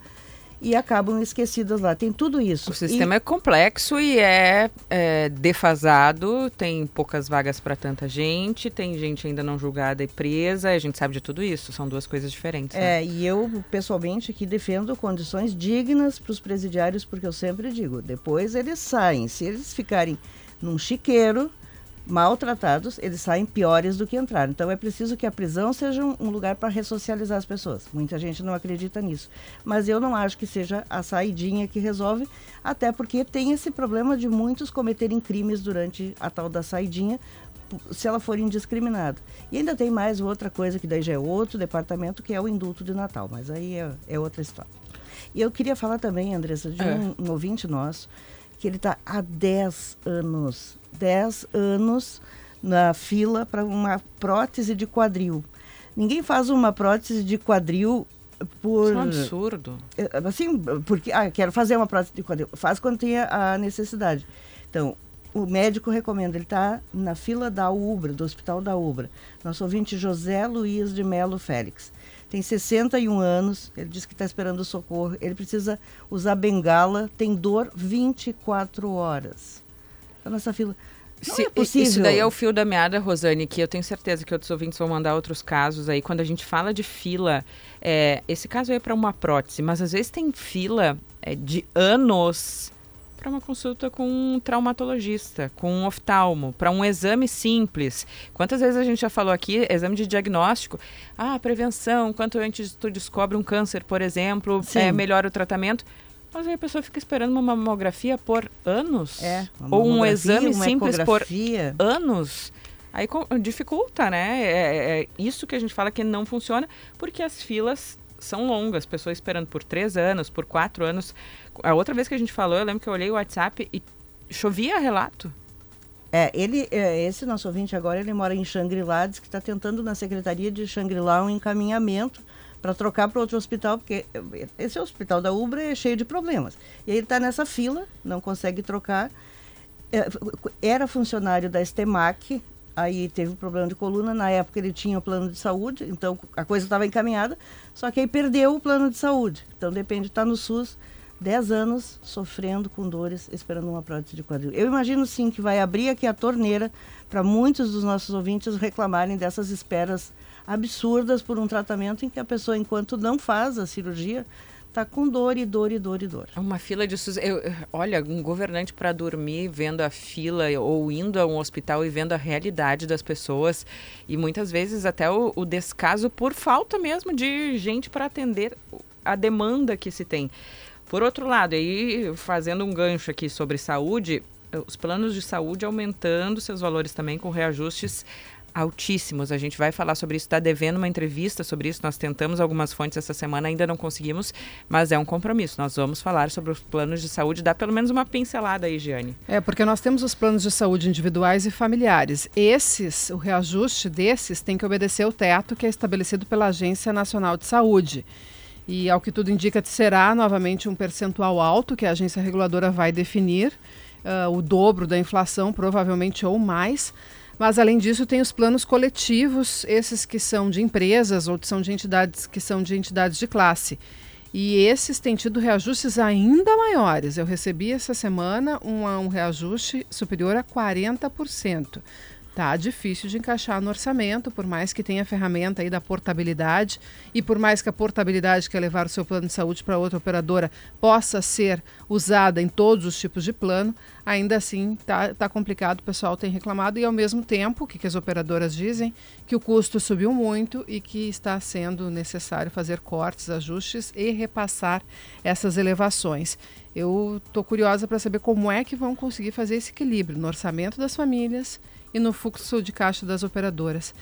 e acabam esquecidas lá. Tem tudo isso. O sistema e... é complexo e é, é, defasado, tem poucas vagas para tanta gente, tem gente ainda não julgada e presa, a gente sabe de tudo isso, são duas coisas diferentes. Né? É, e eu pessoalmente aqui defendo condições dignas para os presidiários, porque eu sempre digo, depois eles saem, se eles ficarem num chiqueiro, maltratados, eles saem piores do que entraram. Então é preciso que a prisão seja um, um lugar para ressocializar as pessoas. Muita gente não acredita nisso. Mas eu não acho que seja a saidinha que resolve, até porque tem esse problema de muitos cometerem crimes durante a tal da saidinha, se ela for indiscriminada. E ainda tem mais outra coisa que daí já é outro departamento, que é o indulto de Natal, mas aí é, é outra história. E eu queria falar também, Andressa, de é. um, um ouvinte nosso, que ele está há 10 anos 10 anos na fila para uma prótese de quadril. Ninguém faz uma prótese de quadril por. Isso é um absurdo. É, assim, porque. Ah, quero fazer uma prótese de quadril. Faz quando tem a necessidade. Então, o médico recomenda, ele está na fila da UBRA, do Hospital da UBRA. Nosso ouvinte José Luiz de Melo Félix. Tem 61 anos, ele diz que está esperando socorro. Ele precisa usar bengala, tem dor 24 horas a nossa fila. Não Se, é possível. Isso daí é o fio da meada, Rosane, que eu tenho certeza que outros ouvintes vão mandar outros casos aí. Quando a gente fala de fila, é, esse caso é para uma prótese, mas às vezes tem fila é, de anos para uma consulta com um traumatologista, com um oftalmo, para um exame simples. Quantas vezes a gente já falou aqui, exame de diagnóstico, ah, prevenção, quanto antes tu descobre um câncer, por exemplo, é, melhora o tratamento. Mas aí a pessoa fica esperando uma mamografia por anos? É. Ou um exame simples por anos? Aí dificulta, né? É, é, é, isso que a gente fala que não funciona, porque as filas são longas, pessoas esperando por três anos, por quatro anos. A outra vez que a gente falou, eu lembro que eu olhei o WhatsApp e chovia relato. É, ele, é, esse nosso ouvinte agora, ele mora em Xangri-Lá, diz que está tentando na Secretaria de Xangri-Lá um encaminhamento para trocar para outro hospital, porque esse hospital da Ubra é cheio de problemas. E ele está nessa fila, não consegue trocar. É, era funcionário da Estemac, aí teve um problema de coluna. Na época ele tinha o plano de saúde, então a coisa estava encaminhada, só que aí perdeu o plano de saúde. Então depende, está no SUS, 10 anos sofrendo com dores, esperando uma prótese de quadril. Eu imagino sim que vai abrir aqui a torneira para muitos dos nossos ouvintes reclamarem dessas esperas absurdas por um tratamento em que a pessoa, enquanto não faz a cirurgia, está com dor e dor e dor e dor. Uma fila de eu, olha, um governante para dormir vendo a fila ou indo a um hospital e vendo a realidade das pessoas e muitas vezes até o, o descaso por falta mesmo de gente para atender a demanda que se tem. Por outro lado, aí fazendo um gancho aqui sobre saúde, os planos de saúde aumentando seus valores também com reajustes altíssimos. A gente vai falar sobre isso, está devendo uma entrevista sobre isso. Nós tentamos algumas fontes essa semana, ainda não conseguimos, mas é um compromisso. Nós vamos falar sobre os planos de saúde, dá pelo menos uma pincelada aí, Giane. É, porque nós temos os planos de saúde individuais e familiares. Esses, o reajuste desses tem que obedecer o teto que é estabelecido pela Agência Nacional de Saúde. E ao que tudo indica, será novamente um percentual alto que a agência reguladora vai definir, uh, o dobro da inflação, provavelmente ou mais. Mas, além disso, tem os planos coletivos, esses que são de empresas ou que são de entidades que são de entidades de classe. E esses têm tido reajustes ainda maiores. Eu recebi essa semana um, um reajuste superior a 40% tá difícil de encaixar no orçamento, por mais que tenha a ferramenta aí da portabilidade e por mais que a portabilidade que é levar o seu plano de saúde para outra operadora possa ser usada em todos os tipos de plano, ainda assim tá, tá complicado, o pessoal tem reclamado e ao mesmo tempo, o que, que as operadoras dizem? Que o custo subiu muito e que está sendo necessário fazer cortes, ajustes e repassar essas elevações. Eu estou curiosa para saber como é que vão conseguir fazer esse equilíbrio no orçamento das famílias e no fluxo de caixa das operadoras.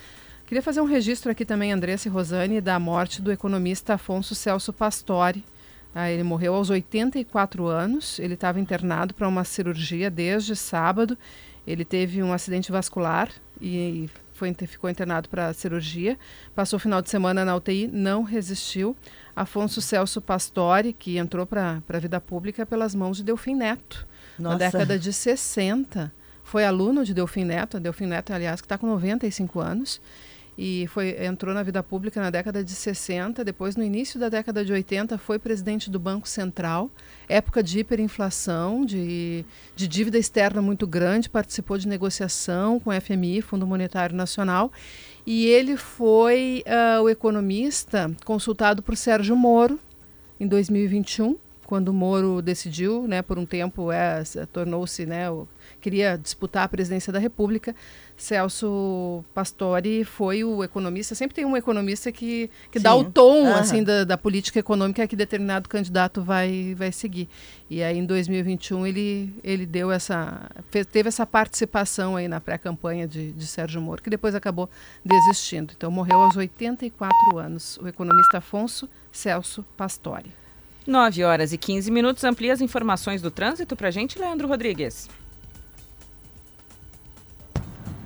Queria fazer um registro aqui também, Andressa e Rosane, da morte do economista Afonso Celso Pastore. Ah, ele morreu aos 84 anos, ele estava internado para uma cirurgia desde sábado Ele teve um acidente vascular e foi, ficou internado para cirurgia. Passou o final de semana na UTI, não resistiu. Afonso Celso Pastore, que entrou para a vida pública pelas mãos de Delfim Neto, Nossa. na década de 60. Foi aluno de Delfim Neto, Delfim Neto, aliás, que está com 95 anos e foi, entrou na vida pública na década de 60, depois no início da década de 80 foi presidente do Banco Central, época de hiperinflação, de, de dívida externa muito grande, participou de negociação com o FMI, Fundo Monetário Nacional, e ele foi uh, o economista consultado por Sérgio Moro em 2021, quando o Moro decidiu, né, por um tempo, é, tornou-se, né, o, queria disputar a presidência da República, Celso Pastore foi o economista. Sempre tem um economista que, que dá o tom uhum. assim da, da, política econômica que determinado candidato vai, vai seguir. E aí em 2021 ele, ele deu essa fez, teve essa participação aí na pré-campanha de, de Sérgio Moro, que depois acabou desistindo. Então morreu aos 84 anos o economista Afonso Celso Pastore. 9 horas e 15 minutos. Amplia as informações do trânsito para a gente, Leandro Rodrigues.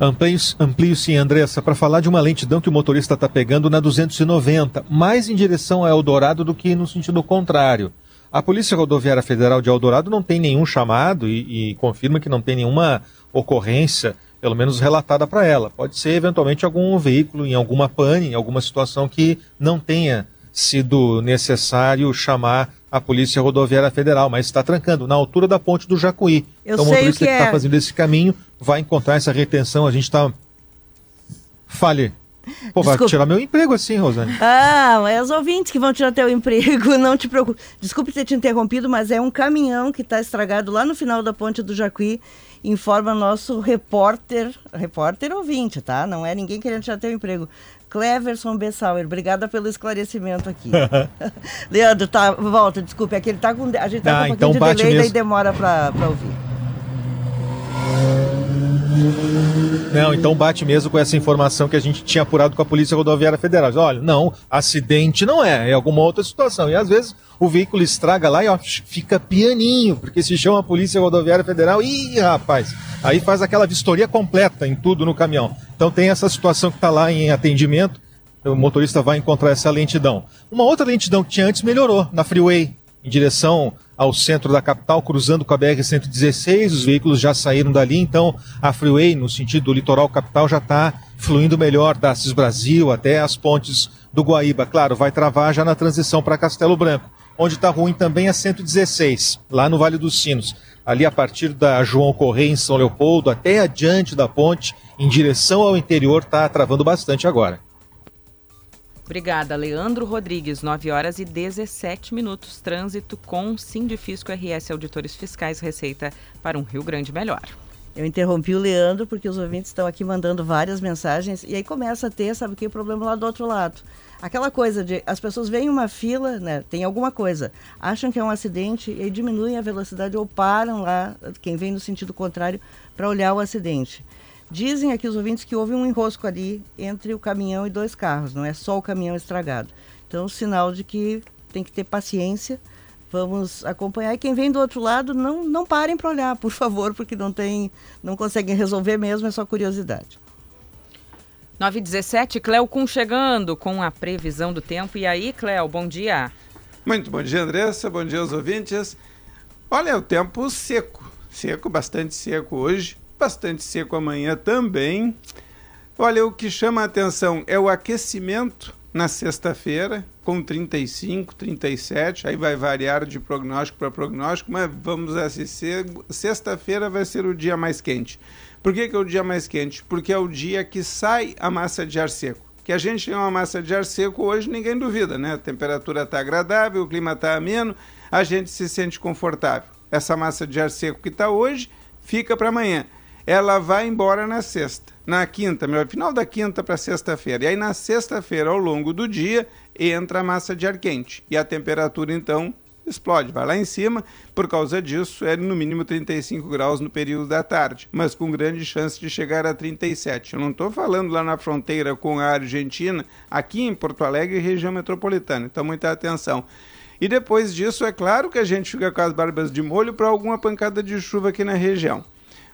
Amplio, sim, Andressa, para falar de uma lentidão que o motorista está pegando na 290, mais em direção a Eldorado do que no sentido contrário. A Polícia Rodoviária Federal de Eldorado não tem nenhum chamado e, e confirma que não tem nenhuma ocorrência, pelo menos relatada para ela. Pode ser eventualmente algum veículo em alguma pane, em alguma situação que não tenha sido necessário chamar a Polícia Rodoviária Federal, mas está trancando na altura da ponte do Jacuí. Eu então, o motorista que está é. fazendo esse caminho vai encontrar essa retenção. A gente está. Fale. Pô, Desculpe. vai tirar meu emprego assim, Rosane. Ah, é os ouvintes que vão tirar teu (laughs) emprego, não te preocupe. Desculpe ter te interrompido, mas é um caminhão que está estragado lá no final da ponte do Jacuí. Informa nosso repórter, repórter ouvinte, tá? Não é ninguém querendo tirar teu emprego. Cleverson Bessauer, obrigada pelo esclarecimento aqui. (laughs) Leandro, tá, volta, desculpe, é que ele tá com. A gente tá ah, com um então pouquinho de delay, mesmo. daí demora para ouvir. Não, então bate mesmo com essa informação que a gente tinha apurado com a Polícia Rodoviária Federal. Olha, não, acidente não é, é alguma outra situação. E às vezes o veículo estraga lá e ó, fica pianinho, porque se chama a Polícia Rodoviária Federal, ih, rapaz, aí faz aquela vistoria completa em tudo no caminhão. Então tem essa situação que está lá em atendimento, o motorista vai encontrar essa lentidão. Uma outra lentidão que tinha antes melhorou, na freeway, em direção ao centro da capital, cruzando com a BR-116. Os veículos já saíram dali, então a freeway, no sentido do litoral capital, já está fluindo melhor da Cis Brasil até as pontes do Guaíba. Claro, vai travar já na transição para Castelo Branco. Onde está ruim também a 116, lá no Vale dos Sinos. Ali a partir da João Correia em São Leopoldo até adiante da ponte, em direção ao interior, está travando bastante agora. Obrigada, Leandro Rodrigues. 9 horas e 17 minutos. Trânsito com Sindifisco RS Auditores Fiscais Receita para um Rio Grande melhor. Eu interrompi o Leandro porque os ouvintes estão aqui mandando várias mensagens e aí começa a ter, sabe o que, o problema lá do outro lado. Aquela coisa de as pessoas veem uma fila, né, tem alguma coisa, acham que é um acidente e diminuem a velocidade ou param lá, quem vem no sentido contrário, para olhar o acidente. Dizem aqui os ouvintes que houve um enrosco ali entre o caminhão e dois carros, não é só o caminhão estragado. Então, sinal de que tem que ter paciência. Vamos acompanhar. E quem vem do outro lado, não, não parem para olhar, por favor, porque não tem, não conseguem resolver mesmo, é só curiosidade. 917, Cléo Kuhn chegando com a previsão do tempo. E aí, Cléo, bom dia. Muito bom dia, Andressa. Bom dia aos ouvintes. Olha, o tempo seco. Seco, bastante seco hoje bastante seco amanhã também. Olha, o que chama a atenção é o aquecimento na sexta-feira, com 35, 37, aí vai variar de prognóstico para prognóstico, mas vamos assistir. Sexta-feira vai ser o dia mais quente. Por que, que é o dia mais quente? Porque é o dia que sai a massa de ar seco. Que a gente tem uma massa de ar seco hoje, ninguém duvida, né? A temperatura está agradável, o clima está ameno, a gente se sente confortável. Essa massa de ar seco que está hoje fica para amanhã ela vai embora na sexta. Na quinta, melhor, final da quinta para sexta-feira. E aí na sexta-feira, ao longo do dia, entra a massa de ar quente. E a temperatura, então, explode, vai lá em cima. Por causa disso, é no mínimo 35 graus no período da tarde, mas com grande chance de chegar a 37. Eu não estou falando lá na fronteira com a Argentina, aqui em Porto Alegre, região metropolitana. Então, muita atenção. E depois disso, é claro que a gente fica com as barbas de molho para alguma pancada de chuva aqui na região.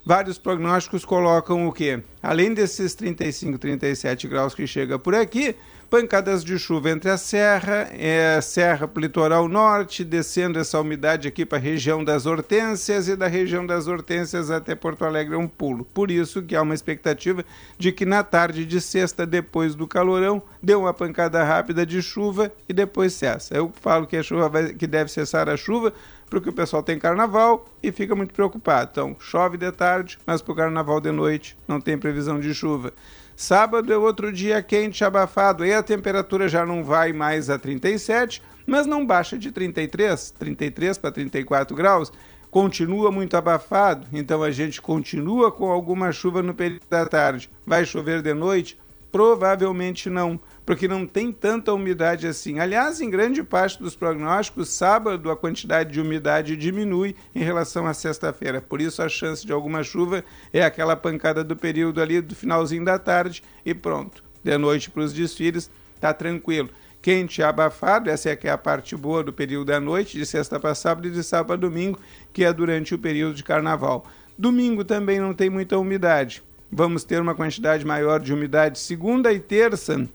Vários prognósticos colocam o quê? Além desses 35, 37 graus que chega por aqui, pancadas de chuva entre a serra, é, serra para o litoral norte, descendo essa umidade aqui para a região das Hortênsias e da região das Hortênsias até Porto Alegre é um pulo. Por isso que há uma expectativa de que na tarde de sexta, depois do calorão, dê uma pancada rápida de chuva e depois cessa. Eu falo que a chuva vai, que deve cessar a chuva porque o pessoal tem carnaval e fica muito preocupado. Então, chove de tarde, mas para o carnaval de noite não tem previsão de chuva. Sábado é outro dia quente, abafado, e a temperatura já não vai mais a 37, mas não baixa de 33, 33 para 34 graus. Continua muito abafado, então a gente continua com alguma chuva no período da tarde. Vai chover de noite? Provavelmente não porque não tem tanta umidade assim. Aliás, em grande parte dos prognósticos, sábado a quantidade de umidade diminui em relação à sexta-feira. Por isso a chance de alguma chuva é aquela pancada do período ali do finalzinho da tarde e pronto. De noite para os desfiles, tá tranquilo. Quente abafado, essa é que é a parte boa do período da noite, de sexta para sábado e de sábado a domingo, que é durante o período de carnaval. Domingo também não tem muita umidade. Vamos ter uma quantidade maior de umidade segunda e terça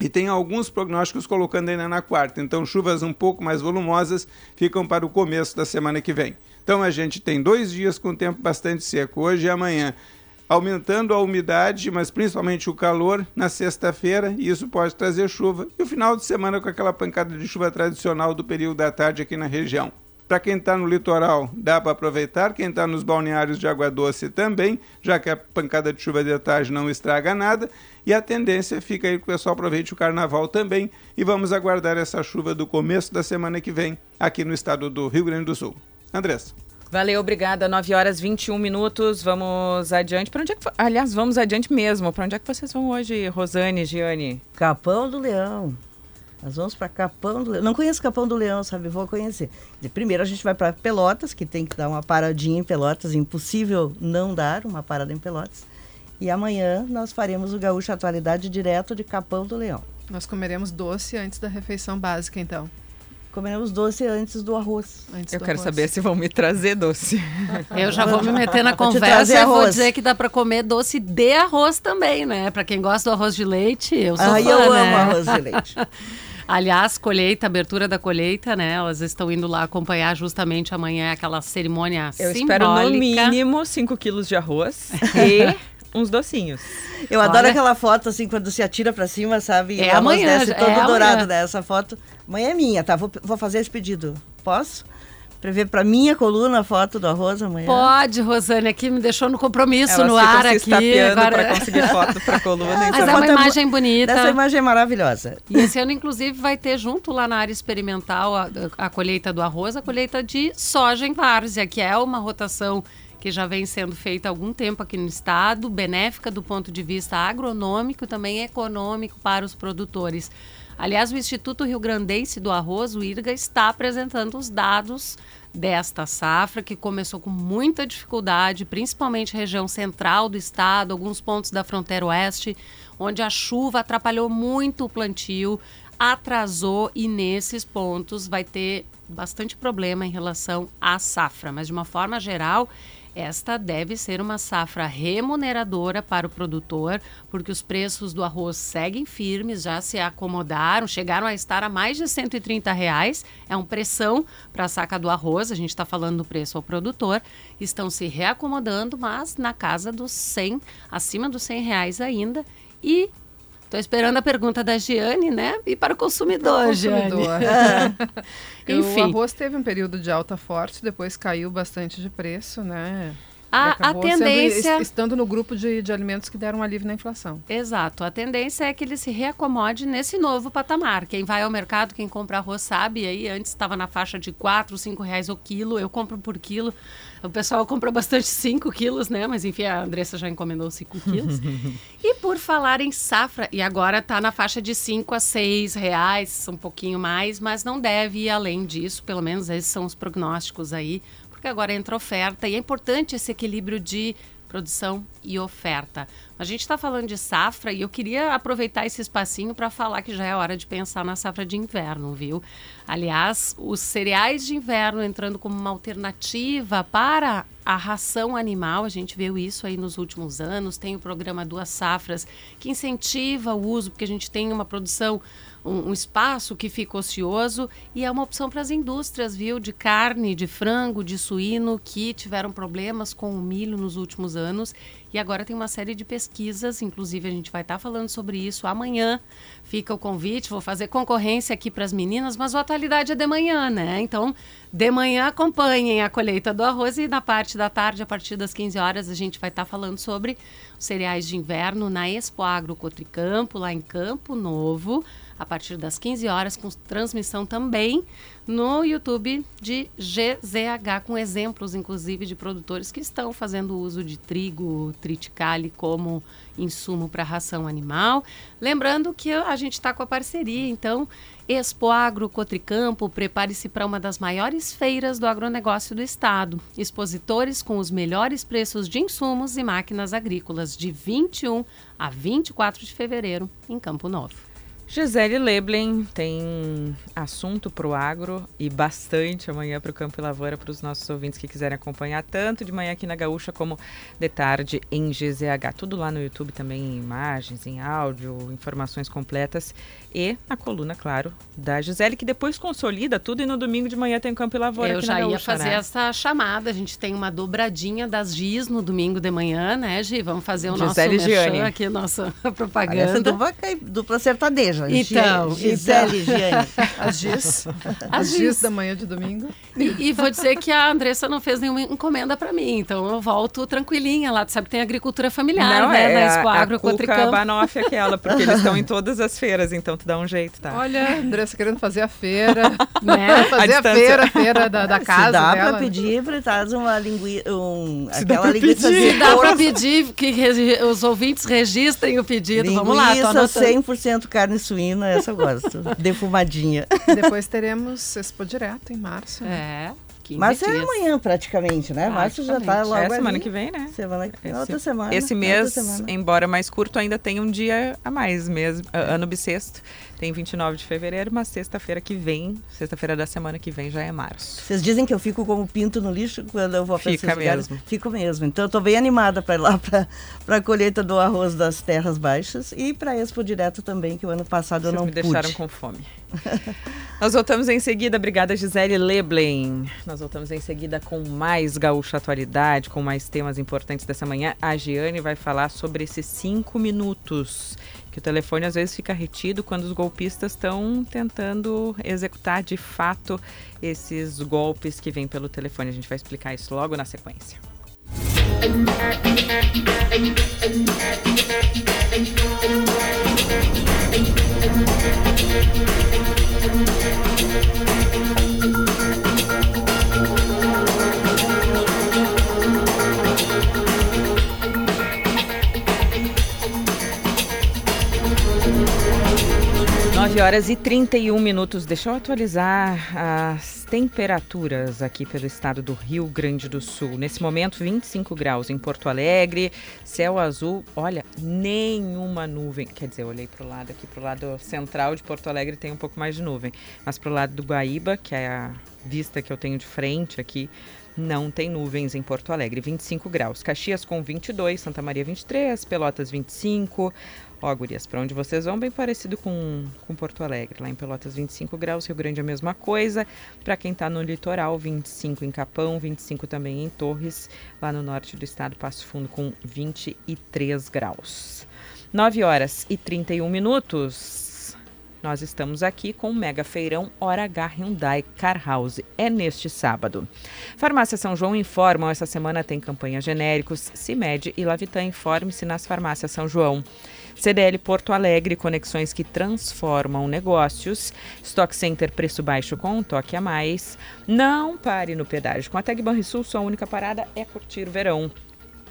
e tem alguns prognósticos colocando ainda na quarta. Então, chuvas um pouco mais volumosas ficam para o começo da semana que vem. Então, a gente tem dois dias com tempo bastante seco, hoje e amanhã, aumentando a umidade, mas principalmente o calor na sexta-feira, e isso pode trazer chuva. E o final de semana com aquela pancada de chuva tradicional do período da tarde aqui na região. Para quem está no litoral, dá para aproveitar. Quem está nos balneários de água doce também, já que a pancada de chuva de tarde não estraga nada. E a tendência fica aí que o pessoal aproveite o carnaval também. E vamos aguardar essa chuva do começo da semana que vem aqui no estado do Rio Grande do Sul. Andressa. Valeu, obrigada. 9 horas 21 minutos. Vamos adiante. Para onde é que Aliás, vamos adiante mesmo. Para onde é que vocês vão hoje, Rosane, Giane? Capão do Leão. Nós vamos para Capão do Leão. Não conheço Capão do Leão, sabe? Vou conhecer. primeiro a gente vai para Pelotas, que tem que dar uma paradinha em Pelotas. Impossível não dar uma parada em Pelotas. E amanhã nós faremos o Gaúcho Atualidade direto de Capão do Leão. Nós comeremos doce antes da refeição básica, então. Comeremos doce antes do arroz. Antes Eu do quero arroz. saber se vão me trazer doce. (laughs) Eu já vou me meter na conversa e vou dizer que dá para comer doce de arroz também, né? Para quem gosta do arroz de leite, eu sou ah, fã, eu né? amo arroz de (laughs) leite. Aliás, colheita, abertura da colheita, né? Elas estão indo lá acompanhar justamente amanhã aquela cerimônia Eu simbólica. espero no mínimo 5 quilos de arroz (laughs) e uns docinhos. Eu Olha. adoro aquela foto, assim, quando se atira pra cima, sabe? É amanhã, desce é todo amanhã. dourado dessa foto. Amanhã é minha, tá? Vou, vou fazer esse pedido. Posso? Prever pra minha coluna a foto do arroz amanhã? Pode, Rosane, aqui me deixou no compromisso Elas no ar se aqui. Agora... para conseguir foto para coluna. (laughs) Mas Essa é uma é imagem bonita. Essa imagem é maravilhosa. E esse ano, inclusive, vai ter junto lá na área experimental a, a colheita do arroz, a colheita de soja em várzea, que é uma rotação que já vem sendo feita há algum tempo aqui no estado, benéfica do ponto de vista agronômico e também econômico para os produtores. Aliás, o Instituto Rio Grandense do Arroz, o IRGA, está apresentando os dados desta safra, que começou com muita dificuldade, principalmente região central do estado, alguns pontos da fronteira oeste, onde a chuva atrapalhou muito o plantio, atrasou e nesses pontos vai ter bastante problema em relação à safra. Mas de uma forma geral, esta deve ser uma safra remuneradora para o produtor, porque os preços do arroz seguem firmes, já se acomodaram, chegaram a estar a mais de 130 reais. É um pressão para a saca do arroz, a gente está falando do preço ao produtor. Estão se reacomodando, mas na casa dos 100, acima dos 100 reais ainda. E Estou esperando a pergunta da Giane, né? E para o consumidor, Para o Giane. consumidor. (laughs) (laughs) O Enfim. arroz teve um período de alta forte, depois caiu bastante de preço, né? A, a sendo- tendência. est- estando no grupo de, de alimentos que deram um alívio na inflação. Exato. A tendência é que ele se reacomode nesse novo patamar. Quem vai ao mercado, quem compra arroz sabe, aí antes estava na faixa de 4, 5 reais o quilo, eu compro por quilo. O pessoal compra bastante (laughs) 5 quilos, né? Mas enfim, a Andressa já encomendou 5 quilos. (laughs) e por falar em safra, e agora está na faixa de 5 a 6 reais, um pouquinho mais, mas não deve ir além disso, pelo menos esses são os prognósticos aí, porque agora entra oferta e é importante esse equilíbrio de produção e oferta. A gente está falando de safra e eu queria aproveitar esse espacinho para falar que já é hora de pensar na safra de inverno, viu? Aliás, os cereais de inverno entrando como uma alternativa para a ração animal, a gente viu isso aí nos últimos anos. Tem o programa Duas Safras que incentiva o uso, porque a gente tem uma produção um, um, espaço que fica ocioso e é uma opção para as indústrias, viu? De carne, de frango, de suíno, que tiveram problemas com o milho nos últimos anos. E agora tem uma série de pesquisas, inclusive a gente vai estar tá falando sobre isso amanhã. Fica o convite, vou fazer concorrência aqui para as meninas, mas a atualidade é de manhã, né? Então, de manhã acompanhem a colheita do arroz e na parte da tarde, a partir das 15 horas, a gente vai estar tá falando sobre cereais de inverno na Expo Agro Cotricampo, lá em Campo Novo a partir das 15 horas, com transmissão também no YouTube de GZH, com exemplos, inclusive, de produtores que estão fazendo uso de trigo triticale como insumo para ração animal. Lembrando que a gente está com a parceria, então, Expo Agro Cotricampo, prepare-se para uma das maiores feiras do agronegócio do estado. Expositores com os melhores preços de insumos e máquinas agrícolas, de 21 a 24 de fevereiro, em Campo Novo. Gisele Leblen tem assunto para o agro e bastante amanhã para o Campo e Lavoura para os nossos ouvintes que quiserem acompanhar, tanto de manhã aqui na Gaúcha como de tarde em GZH. Tudo lá no YouTube também em imagens, em áudio, informações completas e a coluna, claro, da Gisele, que depois consolida tudo e no domingo de manhã tem o Campo e Lavoura Eu aqui já na ia Gaúcha, fazer né? essa chamada, a gente tem uma dobradinha das Gis no domingo de manhã, né, Gi? Vamos fazer o Gisele nosso Gianni. merchan aqui, nossa (laughs) Essa propaganda. dupla, dupla sertaneja. Então, Gisele, Giane. (laughs) As Gis. As Gis. Gis da manhã de domingo. E, e vou dizer que a Andressa não fez nenhuma encomenda para mim, então eu volto tranquilinha lá. Tu sabe que tem agricultura familiar, Não, né? é da a, Expo a Agro Cuca Cotricampo. Banoff aquela, porque eles (laughs) estão em todas as feiras, então tu dá um jeito, tá? Olha, Andressa querendo fazer a feira. (laughs) Né? Fazer A a, feira, a feira da, da casa Se dá dela. para pedir, traz uma linguiça. Um, Se aquela pra linguiça pedir. de Dá porco. pedir que regi- os ouvintes registrem o pedido. Vamos lá, tô Linguiça anotando. 100% carne suína, essa eu gosto. (laughs) Defumadinha. Depois teremos Expo Direto em março. né? É, 15 Mas é amanhã praticamente, né? Março já tá Praticamente. logo É semana ali. que vem, né? Semana que Esse- outra semana. Esse mês, semana. embora mais curto, ainda tem um dia a mais mesmo, a- ano bissexto. Tem 29 de fevereiro, mas sexta-feira que vem, sexta-feira da semana que vem já é março. Vocês dizem que eu fico como pinto no lixo quando eu vou para esses lugares? mesmo. Fico mesmo. Então eu tô bem animada para ir lá para a colheita do arroz das terras baixas e para Expo Direto também, que o ano passado eu Vocês não me deixaram pude. com fome. (laughs) Nós voltamos em seguida, obrigada Gisele Leblen. Nós voltamos em seguida com mais Gaúcha Atualidade, com mais temas importantes dessa manhã. A Giane vai falar sobre esses cinco minutos, que o telefone às vezes fica retido quando os golpistas estão tentando executar de fato esses golpes que vêm pelo telefone. A gente vai explicar isso logo na sequência. (laughs) Thank you. Nove horas e 31 minutos. Deixa eu atualizar as temperaturas aqui pelo estado do Rio Grande do Sul. Nesse momento, 25 graus em Porto Alegre, céu azul. Olha, nenhuma nuvem. Quer dizer, eu olhei para o lado aqui, para o lado central de Porto Alegre, tem um pouco mais de nuvem. Mas para o lado do Guaíba, que é a vista que eu tenho de frente aqui, não tem nuvens em Porto Alegre, 25 graus. Caxias com 22, Santa Maria 23, Pelotas 25. Ó, gurias, para onde vocês vão, bem parecido com, com Porto Alegre. Lá em Pelotas 25 graus, Rio Grande a mesma coisa. Para quem está no litoral, 25 em Capão, 25 também em Torres. Lá no norte do estado, Passo Fundo com 23 graus. 9 horas e 31 minutos. Nós estamos aqui com o Mega Feirão Hora H Hyundai Car House. É neste sábado. Farmácia São João informam essa semana tem campanha genéricos. CIMED e Lavitan informe-se nas farmácias São João. CDL Porto Alegre, conexões que transformam negócios. Stock Center, preço baixo com um toque a mais. Não pare no pedágio. Com a Tag Banrisul, sua única parada é curtir o verão.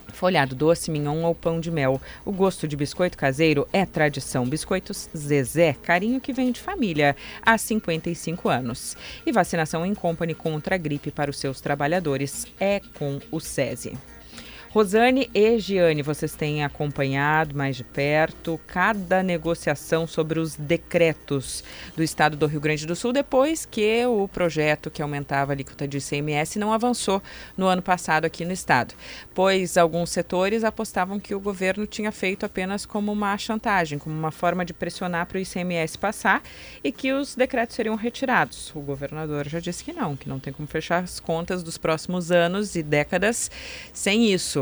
Folhado doce, mignon ou pão de mel. O gosto de biscoito caseiro é tradição. Biscoitos Zezé, carinho que vem de família há 55 anos. E vacinação em company contra a gripe para os seus trabalhadores é com o SESI. Rosane e Giane, vocês têm acompanhado mais de perto cada negociação sobre os decretos do estado do Rio Grande do Sul depois que o projeto que aumentava a alíquota de ICMS não avançou no ano passado aqui no estado, pois alguns setores apostavam que o governo tinha feito apenas como uma chantagem, como uma forma de pressionar para o ICMS passar e que os decretos seriam retirados. O governador já disse que não, que não tem como fechar as contas dos próximos anos e décadas sem isso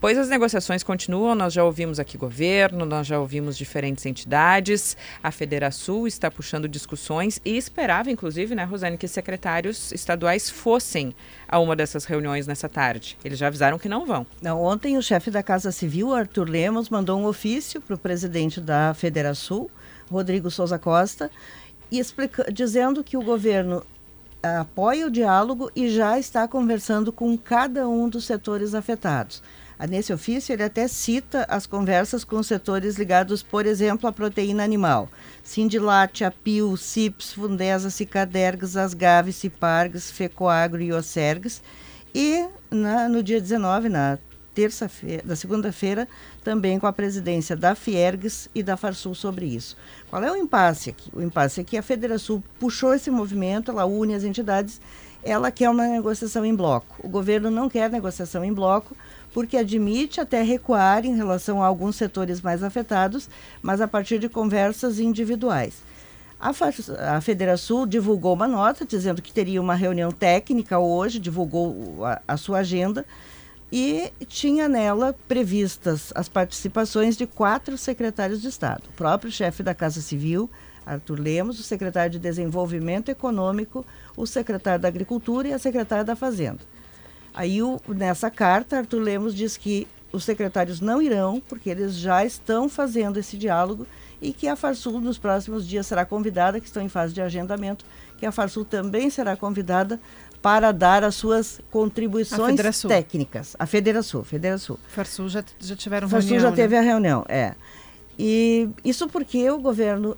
Pois as negociações continuam, nós já ouvimos aqui governo, nós já ouvimos diferentes entidades, a Federação está puxando discussões e esperava, inclusive, né, Rosane, que secretários estaduais fossem a uma dessas reuniões nessa tarde. Eles já avisaram que não vão. Não, ontem o chefe da Casa Civil, Arthur Lemos, mandou um ofício para o presidente da Federação, Rodrigo Souza Costa, e explica, dizendo que o governo apoia o diálogo e já está conversando com cada um dos setores afetados. Nesse ofício, ele até cita as conversas com setores ligados, por exemplo, à proteína animal. Sindilate, Apil, CIPS, Fundesa, Cicadergs, Asgaves, Cipargs, Fecoagro e Osergs. E na, no dia 19, na terça-feira, da segunda-feira, também com a presidência da Fiergs e da Farsul sobre isso. Qual é o impasse aqui? O impasse é que a Federação puxou esse movimento, ela une as entidades, ela quer uma negociação em bloco. O governo não quer negociação em bloco, porque admite até recuar em relação a alguns setores mais afetados, mas a partir de conversas individuais. A, a Federação divulgou uma nota dizendo que teria uma reunião técnica hoje, divulgou a, a sua agenda, e tinha nela previstas as participações de quatro secretários de Estado: o próprio chefe da Casa Civil, Arthur Lemos, o secretário de Desenvolvimento Econômico, o secretário da Agricultura e a secretária da Fazenda. Aí, o, nessa carta, Arthur Lemos diz que os secretários não irão, porque eles já estão fazendo esse diálogo e que a Farsul nos próximos dias será convidada, que estão em fase de agendamento, que a Farsul também será convidada para dar as suas contribuições a técnicas. A Federação, Federação. Farsul já, já tiveram Farsul reunião. já teve né? a reunião, é. E isso porque o governo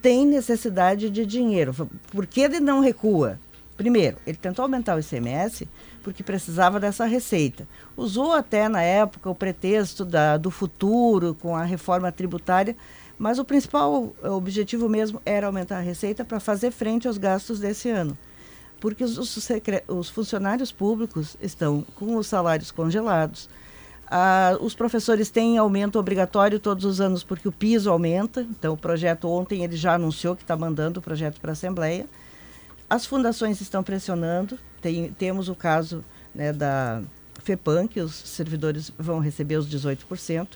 tem necessidade de dinheiro. Por que ele não recua? Primeiro, ele tentou aumentar o ICMS porque precisava dessa receita. Usou até na época o pretexto da, do futuro com a reforma tributária, mas o principal objetivo mesmo era aumentar a receita para fazer frente aos gastos desse ano porque os, os, os funcionários públicos estão com os salários congelados. Ah, os professores têm aumento obrigatório todos os anos porque o piso aumenta. Então, o projeto ontem ele já anunciou que está mandando o projeto para a Assembleia. As fundações estão pressionando. Tem, temos o caso né, da FEPAM, que os servidores vão receber os 18%,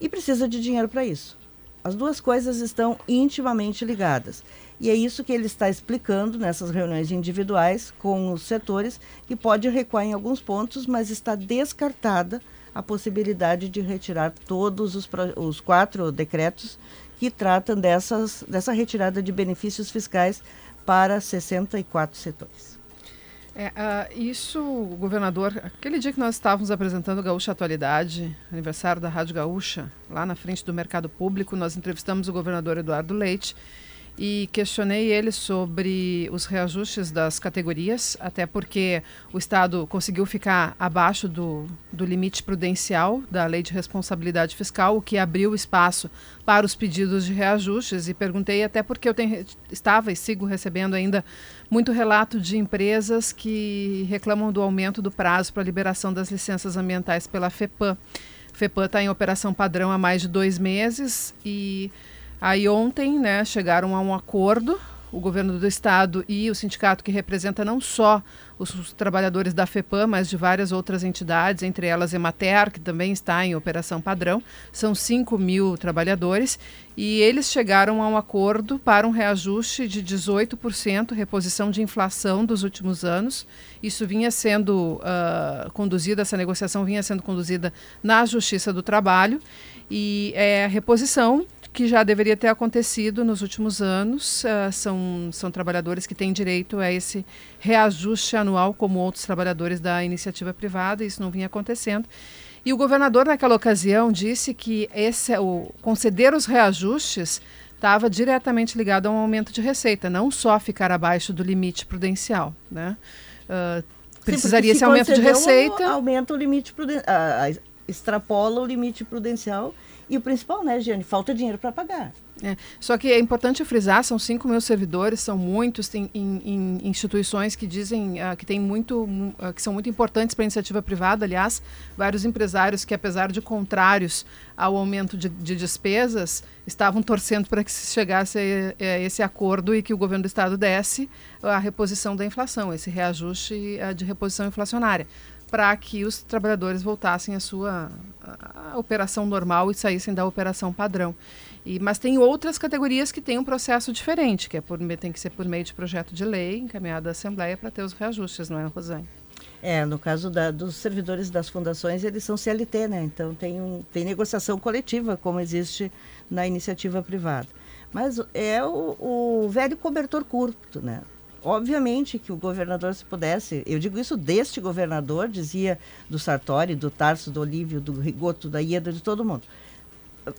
e precisa de dinheiro para isso. As duas coisas estão intimamente ligadas. E é isso que ele está explicando nessas reuniões individuais com os setores, que pode recuar em alguns pontos, mas está descartada a possibilidade de retirar todos os, os quatro decretos que tratam dessas, dessa retirada de benefícios fiscais para 64 setores. É, uh, isso, governador, aquele dia que nós estávamos apresentando Gaúcha Atualidade, aniversário da Rádio Gaúcha, lá na frente do Mercado Público, nós entrevistamos o governador Eduardo Leite e questionei ele sobre os reajustes das categorias, até porque o Estado conseguiu ficar abaixo do, do limite prudencial da Lei de Responsabilidade Fiscal, o que abriu espaço para os pedidos de reajustes. E perguntei até porque eu tenho, estava e sigo recebendo ainda muito relato de empresas que reclamam do aumento do prazo para a liberação das licenças ambientais pela FEPAM. FEPAM está em operação padrão há mais de dois meses e Aí ontem, né, chegaram a um acordo, o governo do estado e o sindicato que representa não só os, trabalhadores da FEPAM, mas de várias outras entidades, entre elas Emater, que também está em operação padrão. São 5 mil trabalhadores e eles chegaram a um acordo para um reajuste de 18%, reposição de inflação dos últimos anos. Isso vinha sendo uh, conduzida, essa negociação vinha sendo conduzida na Justiça do Trabalho e é a reposição que já deveria ter acontecido nos últimos anos. Uh, são, são trabalhadores que têm direito a esse reajuste anual, como outros trabalhadores da iniciativa privada, isso não vinha acontecendo. E o governador, naquela ocasião, disse que esse, o conceder os reajustes estava diretamente ligado a um aumento de receita, não só ficar abaixo do limite prudencial. Né? Uh, precisaria esse aumento de receita. Aumenta o limite prudencial, extrapola o limite prudencial e o principal, né, Giane, falta dinheiro para pagar. É, só que é importante frisar, são 5 mil servidores, são muitos, tem em, em instituições que dizem uh, que tem muito, uh, que são muito importantes para a iniciativa privada, aliás, vários empresários que, apesar de contrários ao aumento de, de despesas, estavam torcendo para que se chegasse a, a, esse acordo e que o governo do estado desse a reposição da inflação, esse reajuste uh, de reposição inflacionária para que os trabalhadores voltassem à sua à operação normal e saíssem da operação padrão. E, mas tem outras categorias que têm um processo diferente, que é por, tem que ser por meio de projeto de lei encaminhado à Assembleia para ter os reajustes, não é, Rosane? É, no caso da, dos servidores das fundações, eles são CLT, né? Então tem, um, tem negociação coletiva, como existe na iniciativa privada. Mas é o, o velho cobertor curto, né? Obviamente que o governador, se pudesse, eu digo isso deste governador, dizia do Sartori, do Tarso, do Olívio, do Rigoto, da Ieda, de todo mundo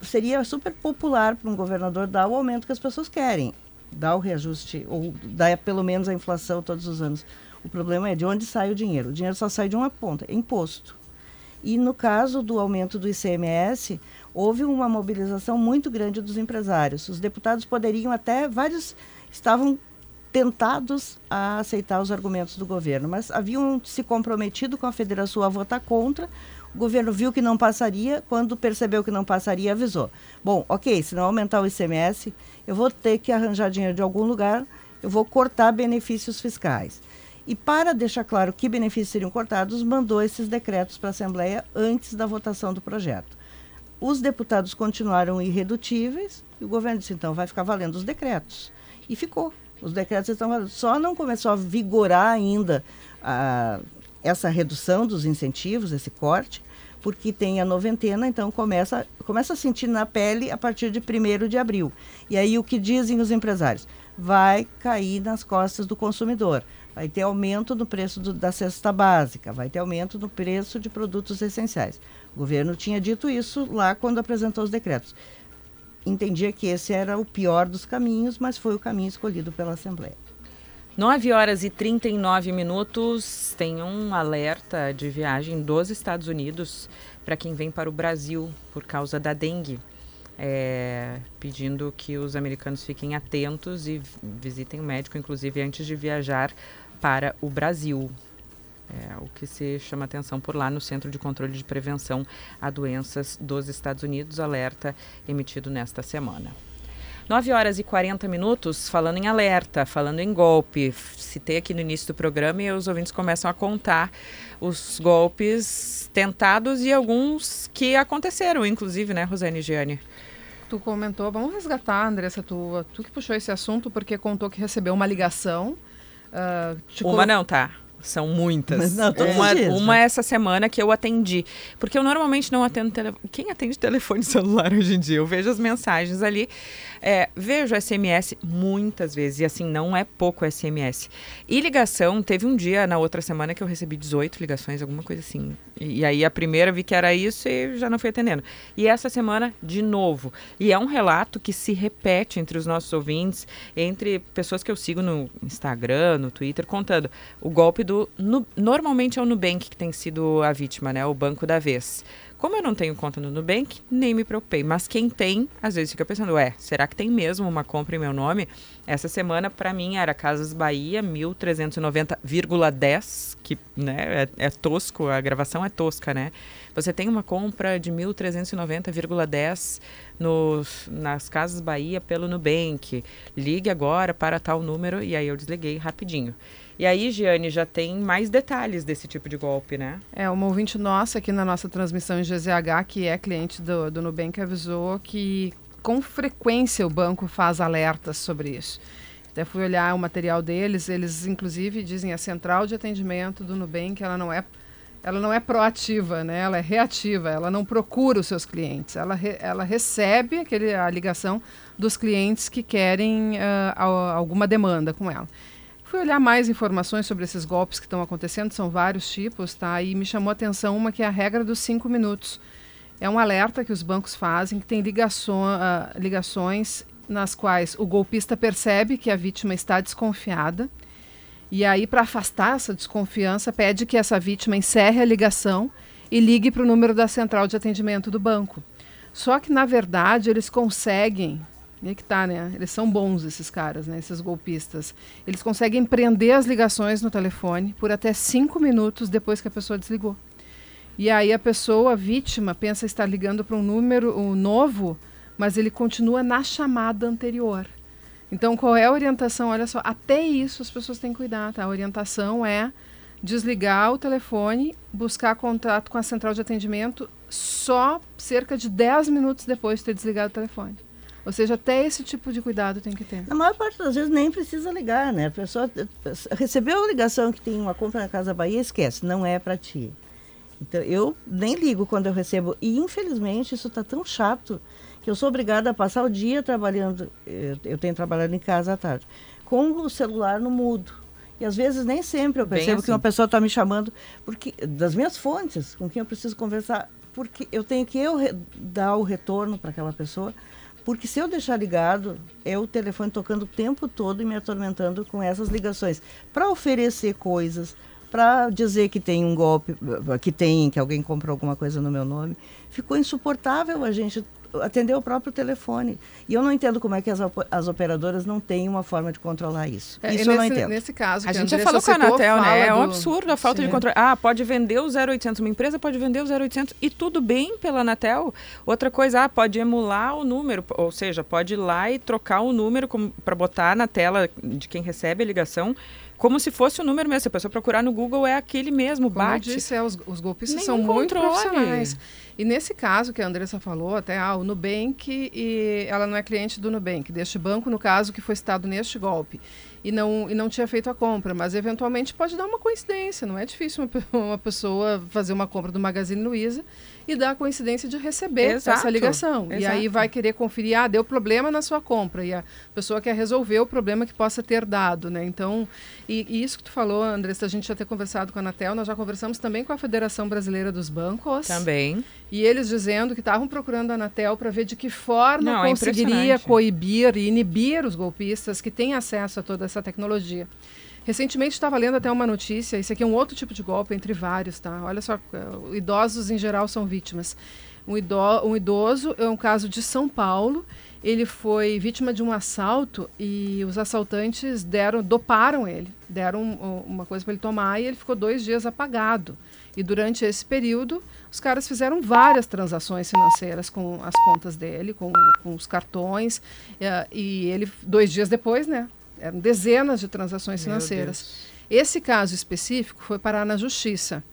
seria super popular para um governador dar o aumento que as pessoas querem, dar o reajuste, ou dar pelo menos a inflação todos os anos. O problema é de onde sai o dinheiro. O dinheiro só sai de uma ponta, é imposto. E no caso do aumento do ICMS, houve uma mobilização muito grande dos empresários. Os deputados poderiam até, vários estavam tentados a aceitar os argumentos do governo, mas haviam se comprometido com a Federação a votar contra, o governo viu que não passaria, quando percebeu que não passaria, avisou. Bom, ok, se não aumentar o ICMS, eu vou ter que arranjar dinheiro de algum lugar, eu vou cortar benefícios fiscais. E para deixar claro que benefícios seriam cortados, mandou esses decretos para a Assembleia antes da votação do projeto. Os deputados continuaram irredutíveis e o governo disse, então, vai ficar valendo os decretos. E ficou. Os decretos estão. Só não começou a vigorar ainda a, essa redução dos incentivos, esse corte, porque tem a noventena, então começa, começa a sentir na pele a partir de 1 de abril. E aí o que dizem os empresários? Vai cair nas costas do consumidor. Vai ter aumento no preço do, da cesta básica, vai ter aumento no preço de produtos essenciais. O governo tinha dito isso lá quando apresentou os decretos. Entendia que esse era o pior dos caminhos, mas foi o caminho escolhido pela Assembleia. 9 horas e 39 minutos. Tem um alerta de viagem dos Estados Unidos para quem vem para o Brasil por causa da dengue. É, pedindo que os americanos fiquem atentos e visitem o médico, inclusive antes de viajar para o Brasil. É o que se chama atenção por lá no Centro de Controle de Prevenção a Doenças dos Estados Unidos, alerta emitido nesta semana. 9 horas e 40 minutos, falando em alerta, falando em golpe. Citei aqui no início do programa e os ouvintes começam a contar os golpes tentados e alguns que aconteceram, inclusive, né, Rosane Gianni? Tu comentou, vamos resgatar, Andressa, tu, tu que puxou esse assunto porque contou que recebeu uma ligação. Uh, uma colo... não, tá? São muitas. Não, uma, dias, uma né? essa semana que eu atendi. Porque eu normalmente não atendo telefone. Quem atende telefone (laughs) celular hoje em dia? Eu vejo as mensagens ali. É, vejo SMS muitas vezes. E assim, não é pouco SMS. E ligação, teve um dia na outra semana que eu recebi 18 ligações, alguma coisa assim. E, e aí a primeira vi que era isso e já não fui atendendo. E essa semana, de novo. E é um relato que se repete entre os nossos ouvintes, entre pessoas que eu sigo no Instagram, no Twitter, contando o golpe do. No, normalmente é o Nubank que tem sido a vítima, né? O banco da vez. Como eu não tenho conta no Nubank, nem me preocupei. Mas quem tem, às vezes fica pensando, ué, será que tem mesmo uma compra em meu nome? Essa semana, para mim, era Casas Bahia, 1390,10, que né, é, é tosco, a gravação é tosca, né? Você tem uma compra de 1.390,10 nas Casas Bahia pelo Nubank. Ligue agora para tal número e aí eu desliguei rapidinho. E aí, Giane, já tem mais detalhes desse tipo de golpe, né? É, uma ouvinte nossa aqui na nossa transmissão em GZH, que é cliente do, do Nubank, avisou que com frequência o banco faz alertas sobre isso. Até fui olhar o material deles, eles inclusive dizem a central de atendimento do Nubank, ela não é ela não é proativa, né? ela é reativa, ela não procura os seus clientes, ela, re, ela recebe aquele, a ligação dos clientes que querem uh, alguma demanda com ela. Fui olhar mais informações sobre esses golpes que estão acontecendo, são vários tipos, tá? E me chamou a atenção uma que é a regra dos cinco minutos. É um alerta que os bancos fazem, que tem ligações, uh, ligações nas quais o golpista percebe que a vítima está desconfiada E aí, para afastar essa desconfiança, pede que essa vítima encerre a ligação e ligue para o número da central de atendimento do banco. Só que, na verdade, eles conseguem. E que tá, né? Eles são bons, esses caras, né? Esses golpistas. Eles conseguem prender as ligações no telefone por até cinco minutos depois que a pessoa desligou. E aí a pessoa, a vítima, pensa estar ligando para um número um novo, mas ele continua na chamada anterior. Então, qual é a orientação? Olha só, até isso as pessoas têm que cuidar, tá? A orientação é desligar o telefone, buscar contato com a central de atendimento só cerca de 10 minutos depois de ter desligado o telefone. Ou seja, até esse tipo de cuidado tem que ter. Na maior parte das vezes nem precisa ligar, né? A pessoa recebeu a ligação que tem uma compra na Casa Bahia, esquece, não é para ti. Então eu nem ligo quando eu recebo. E infelizmente isso está tão chato que eu sou obrigada a passar o dia trabalhando. Eu, eu tenho trabalhado em casa à tarde, com o celular no mudo. E às vezes nem sempre eu percebo assim. que uma pessoa está me chamando porque das minhas fontes com quem eu preciso conversar, porque eu tenho que eu dar o retorno para aquela pessoa. Porque se eu deixar ligado, é o telefone tocando o tempo todo e me atormentando com essas ligações para oferecer coisas, para dizer que tem um golpe, que tem, que alguém comprou alguma coisa no meu nome. Ficou insuportável a gente atender o próprio telefone. E eu não entendo como é que as, as operadoras não têm uma forma de controlar isso. É, isso nesse, eu não entendo. Nesse caso, a gente já falou com a Anatel, né? É um absurdo a falta Sim. de controle. Ah, pode vender o 0800. Uma empresa pode vender o 0800 e tudo bem pela Anatel. Outra coisa, ah, pode emular o número, ou seja, pode ir lá e trocar o número para botar na tela de quem recebe a ligação como se fosse o número mesmo. Se a pessoa procurar no Google, é aquele mesmo, Como bate. Eu disse, é, os, os golpistas são muito controle. profissionais. E nesse caso que a Andressa falou, até ah, o Nubank, e ela não é cliente do Nubank, deste banco, no caso que foi citado neste golpe, e não, e não tinha feito a compra, mas eventualmente pode dar uma coincidência, não é difícil uma, (laughs) uma pessoa fazer uma compra do Magazine Luiza e dar a coincidência de receber Exato. essa ligação. Exato. E aí vai querer conferir, ah, deu problema na sua compra. E a pessoa quer resolver o problema que possa ter dado, né? Então, e, e isso que tu falou, Andressa, a gente já ter conversado com a Anatel, nós já conversamos também com a Federação Brasileira dos Bancos. Também. E eles dizendo que estavam procurando a Anatel para ver de que forma Não, é conseguiria é coibir e inibir os golpistas que têm acesso a toda essa tecnologia. Recentemente estava lendo até uma notícia, isso aqui é um outro tipo de golpe entre vários, tá? Olha só, eh, idosos em geral são vítimas. Um, um idoso é um caso de São Paulo, ele foi vítima de um assalto e os assaltantes deram, doparam ele, deram uma coisa para ele tomar e ele ficou dois dias apagado. E durante esse período, os caras fizeram várias transações financeiras com as contas dele, com, com os cartões. Eh, e ele, dois dias depois, né, eram dezenas de transações financeiras. Esse caso específico foi parar na justiça.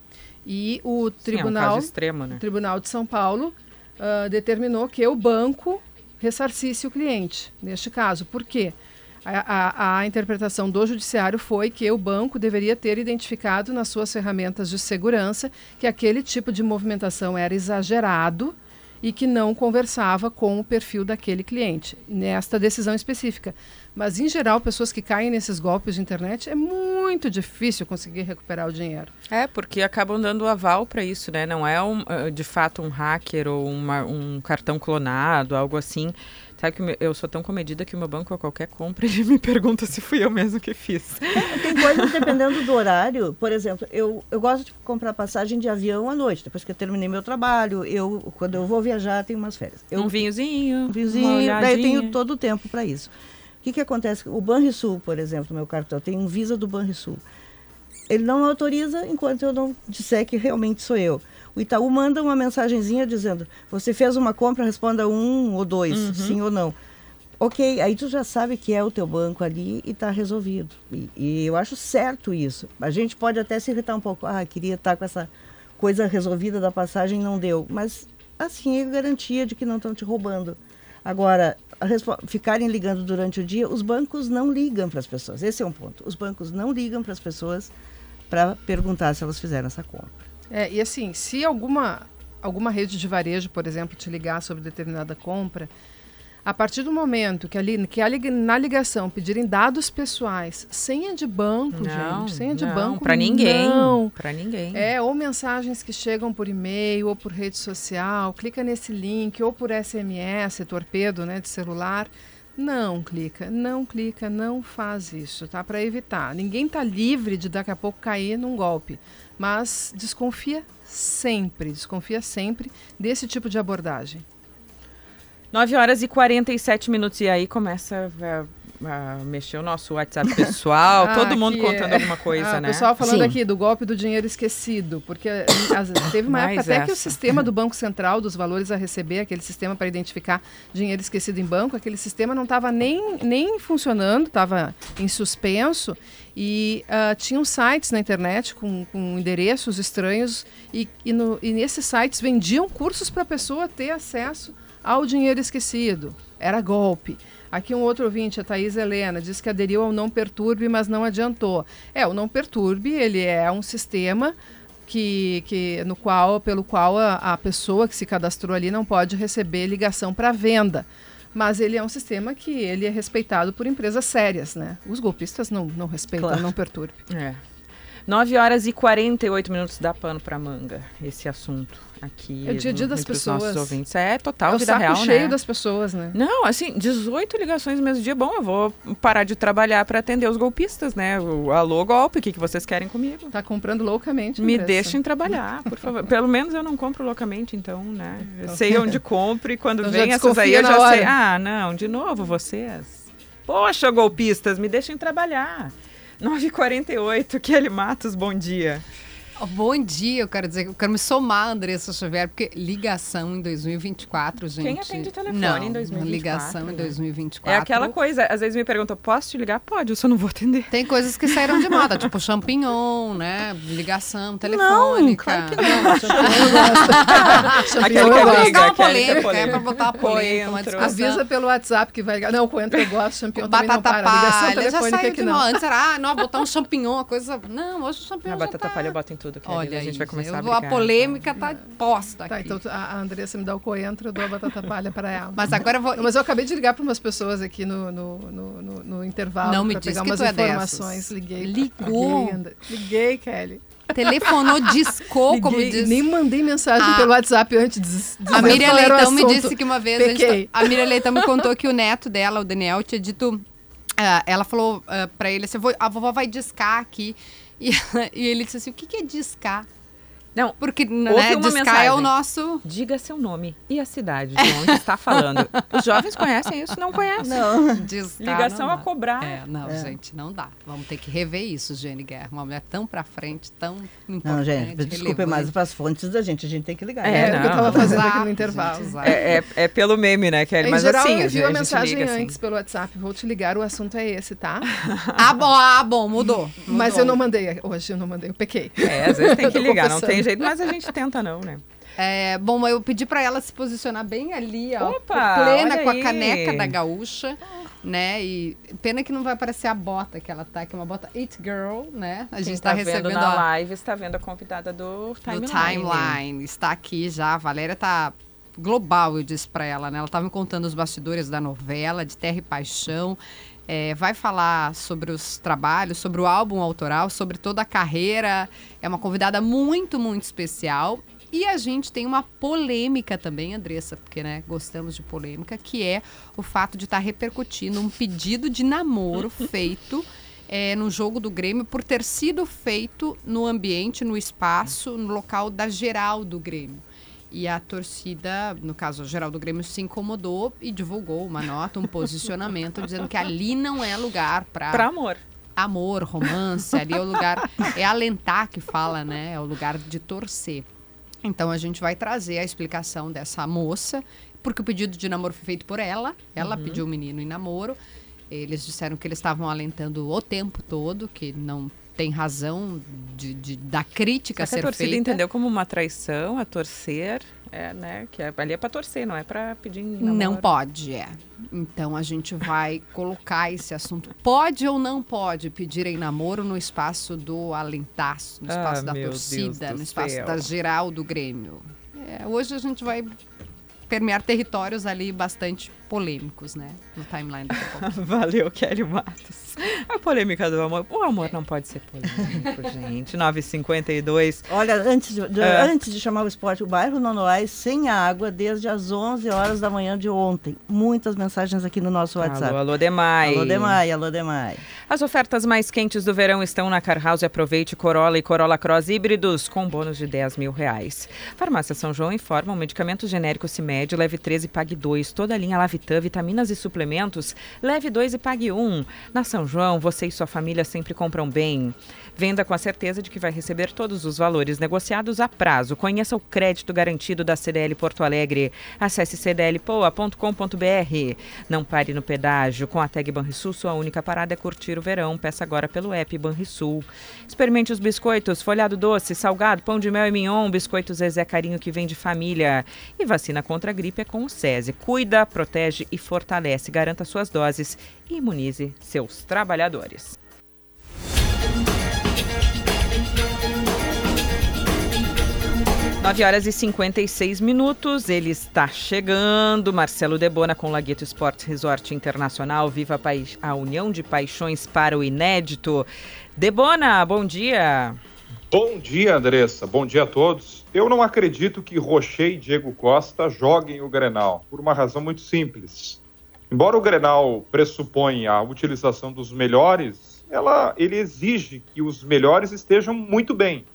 E o tribunal, Sim, é um extremo, né? tribunal de São Paulo uh, determinou que o banco ressarcisse o cliente, neste caso. Por quê? A, a, a, interpretação do judiciário foi que o banco deveria ter identificado nas suas ferramentas de segurança que aquele tipo de movimentação era exagerado e que não conversava com o perfil daquele cliente, nesta decisão específica. Mas, em geral, pessoas que caem nesses golpes de internet, é muito difícil conseguir recuperar o dinheiro. É, porque acabam dando aval para isso, né? Não é, um, ah, de fato, um hacker ou uma, um cartão clonado, algo assim. Sabe que eu sou tão comedida que o meu banco a qualquer compra (laughs) ele me pergunta se fui eu mesmo que fiz. É, tem coisas dependendo do horário. Por exemplo, eu, eu gosto de comprar passagem de avião à noite. Depois que eu terminei meu trabalho, eu quando eu vou viajar, tenho umas férias. Eu, um vinhozinho. Um vinhozinho. Daí eu tenho todo o tempo para isso que, que acontece? O Banrisul, por exemplo, meu cartão, tem um Visa do Banrisul. Ele não autoriza enquanto eu não disser que realmente sou eu. O Itaú manda uma mensagenzinha dizendo: você fez uma compra, responda um ou dois, uhum. sim ou não. Ok, aí tu já sabe que é o teu banco ali e está resolvido. E, e, eu acho certo isso. A gente pode até se irritar um pouco. Ah, queria estar tá com essa coisa resolvida da passagem não deu. Mas assim é garantia de que não estão te roubando. Agora, ficarem ligando durante o dia, os bancos não ligam para as pessoas. Esse é um ponto. Os bancos não ligam para as pessoas para perguntar se elas fizeram essa compra. É, e assim, se alguma, alguma rede de varejo, por exemplo, te ligar sobre determinada compra, a partir do momento que, ali, que ali, na ligação pedirem dados pessoais, senha de banco, não, gente, senha de não, banco para ninguém, não. Para ninguém. É, ou mensagens que chegam por e-mail ou por rede social, clica nesse link ou por SMS, torpedo, né, de celular. Não clica, não clica, não faz isso, tá? Para evitar. Ninguém tá livre de daqui a pouco cair num golpe, mas desconfia sempre, desconfia sempre desse tipo de abordagem. 9 horas e 47 minutos e aí começa a ah, mexer o nosso WhatsApp pessoal, (laughs) ah, todo mundo contando é. alguma coisa, ah, né? O pessoal falando Sim. aqui do golpe do dinheiro esquecido, porque as, teve uma época até essa. que o sistema do Banco Central dos valores a receber, aquele sistema para identificar dinheiro esquecido em banco, aquele sistema não estava nem, nem funcionando, estava em suspenso e uh, tinham sites na internet com, com endereços estranhos e, e, no, e nesses sites vendiam cursos para a pessoa ter acesso ao dinheiro esquecido. Era golpe. Aqui um outro ouvinte, a Thaís Helena, diz que aderiu ao Não Perturbe, mas não adiantou. É, o Não Perturbe, ele é um sistema que, que no qual, pelo qual a, a pessoa que se cadastrou ali não pode receber ligação para venda. Mas ele é um sistema que ele é respeitado por empresas sérias, né? Os golpistas não, não respeitam, claro. não perturbe. É. 9 horas e 48 minutos dá pano para manga esse assunto aqui. É o dia a dia das pessoas. ouvintes. É total é o vida saco real, cheio né? das pessoas, né? Não, assim, 18 ligações no mesmo dia. Bom, eu vou parar de trabalhar para atender os golpistas, né? O alô, golpe, o que, que vocês querem comigo? Tá comprando loucamente. Me deixem trabalhar, por favor. (laughs) Pelo menos eu não compro loucamente, então, né? Eu sei onde (laughs) compro e quando então vem essas aí eu já hora. sei. Ah, não, de novo vocês. Poxa, golpistas, me deixem trabalhar. 9h48, Kelly Matos, bom dia. Bom dia, eu quero dizer, eu quero me somar a Andressa Xavier, porque ligação em 2024, gente. Quem atende telefone não, em 2024? Ligação né? em 2024. É aquela coisa, às vezes me perguntam, posso te ligar? Pode, eu só não vou atender. Tem coisas que saíram de moda, (laughs) tipo champignon, né? Ligação telefônica. Não, claro que (laughs) não. champignon eu gosto. (laughs) Aquela polêmica, é pra botar uma polêmica. Uma Avisa pelo WhatsApp que vai ligar. Não, coentro eu gosto, champignon batata também não para. Ligação telefônica que não. Antes era, ah, não, botar um champignon, uma coisa... Não, hoje o champignon A batata tá... palha eu boto em tudo. Olha, a gente vai começar a, a polêmica tá posta tá, aqui. então a Andressa me dá o coentro, eu dou a batata palha para ela. Mas agora eu vou... Mas eu acabei de ligar para umas pessoas aqui no, no, no, no, no intervalo Não me diz pegar que umas tu informações. É Liguei. Ligou? Liguei, liguei, Kelly. Telefonou, discou, como diz. Nem mandei mensagem ah, pelo WhatsApp antes de A Miriam Leitão me disse que uma vez. A, tá, a Miriam Leitão me contou que o neto dela, o Daniel, tinha dito. Uh, ela falou uh, pra ele assim: a vovó vai discar aqui. E, (laughs) e ele disse assim: o que, que é discar? Não, porque né, uma mensagem. é o nosso. Diga seu nome e a cidade de onde está falando. Os jovens conhecem isso? Não conhecem. Não. Discar, Ligação não a cobrar. É, não, é. gente, não dá. Vamos ter que rever isso, Jane Guerra. Uma mulher tão pra frente, tão importante. Não, gente, desculpe, mas para as fontes da gente, a gente tem que ligar. É, é o que eu estava fazendo aqui no intervalo. Gente, é, é, é, pelo meme, né, Kelly? Em mas geral, assim, eu envio a, a mensagem liga, antes assim. pelo WhatsApp. Vou te ligar, o assunto é esse, tá? (laughs) ah, bom, ah, bom, mudou. mudou. Mas eu não mandei hoje, eu não mandei, eu pequei. É, às vezes tem que (laughs) ligar, não tem jeito, mas a gente tenta não, né? É, bom, eu pedi para ela se posicionar bem ali, ó, Opa, plena com a caneca da gaúcha, né? E pena que não vai aparecer a bota que ela tá, que é uma bota It Girl, né? A gente está tá recebendo na a... live, está vendo a convidada do Timeline. Do Timeline, está aqui já. A Valéria tá global, eu disse para ela, né? Ela estava me contando os bastidores da novela, de Terra e Paixão. É, vai falar sobre os trabalhos, sobre o álbum autoral, sobre toda a carreira. É uma convidada muito, muito especial. E a gente tem uma polêmica também, Andressa, porque né, gostamos de polêmica, que é o fato de estar tá repercutindo um pedido de namoro (laughs) feito é, no jogo do Grêmio por ter sido feito no ambiente, no espaço, no local da geral do Grêmio. E a torcida, no caso a geral do Grêmio, se incomodou e divulgou uma nota, um posicionamento, (laughs) dizendo que ali não é lugar para. Para amor. Amor, romance, ali é o lugar. É alentar que fala, né? É o lugar de torcer. Então a gente vai trazer a explicação dessa moça, porque o pedido de namoro foi feito por ela. Ela uhum. pediu o menino em namoro. Eles disseram que eles estavam alentando o tempo todo, que não tem razão de, de da crítica Só ser a torcida feita. entendeu como uma traição, a torcer, é, né? Que é, ali é para torcer, não é para pedir namoro. Não pode, é. Então a gente vai colocar esse assunto. Pode ou não pode pedir em namoro no espaço do alentaço, no espaço ah, da torcida, no espaço céu. da geral do Grêmio. É, hoje a gente vai permear territórios ali bastante polêmicos, né? No timeline do (laughs) Valeu, Kelly Matos. A polêmica do amor. O amor não pode ser polêmico, (laughs) gente. 9h52. Olha, antes de, de é. antes de chamar o esporte, o bairro Nonoais sem água desde as 11 horas da manhã de ontem. Muitas mensagens aqui no nosso WhatsApp. Alô, alô, Demai. Alô, Demai, alô, Demai. As ofertas mais quentes do verão estão na Car House. Aproveite Corolla e Corolla Cross híbridos com bônus de 10 mil reais. Farmácia São João informa um medicamento genérico Cimed, leve 13 e pague 2. Toda a linha Lavitan, vitaminas e suplementos, leve 2 e pague 1. Um. Na São João, você e sua família sempre compram bem. Venda com a certeza de que vai receber todos os valores negociados a prazo. Conheça o crédito garantido da CDL Porto Alegre. Acesse cdlpoa.com.br. Não pare no pedágio. Com a tag Banrisul, sua única parada é curtir o verão. Peça agora pelo app Banrisul. Experimente os biscoitos, folhado doce, salgado, pão de mel e mignon, biscoitos Zezé Carinho que vem de família. E vacina contra a gripe é com o SESI. Cuida, protege e fortalece. Garanta suas doses e imunize seus trabalhadores. 9 horas e 56 minutos, ele está chegando. Marcelo Debona com Lagueto Esportes Resort Internacional. Viva a União de Paixões para o Inédito. Debona, bom dia. Bom dia, Andressa. Bom dia a todos. Eu não acredito que Rocher e Diego Costa joguem o Grenal, por uma razão muito simples. Embora o Grenal pressuponha a utilização dos melhores, ela, ele exige que os melhores estejam muito bem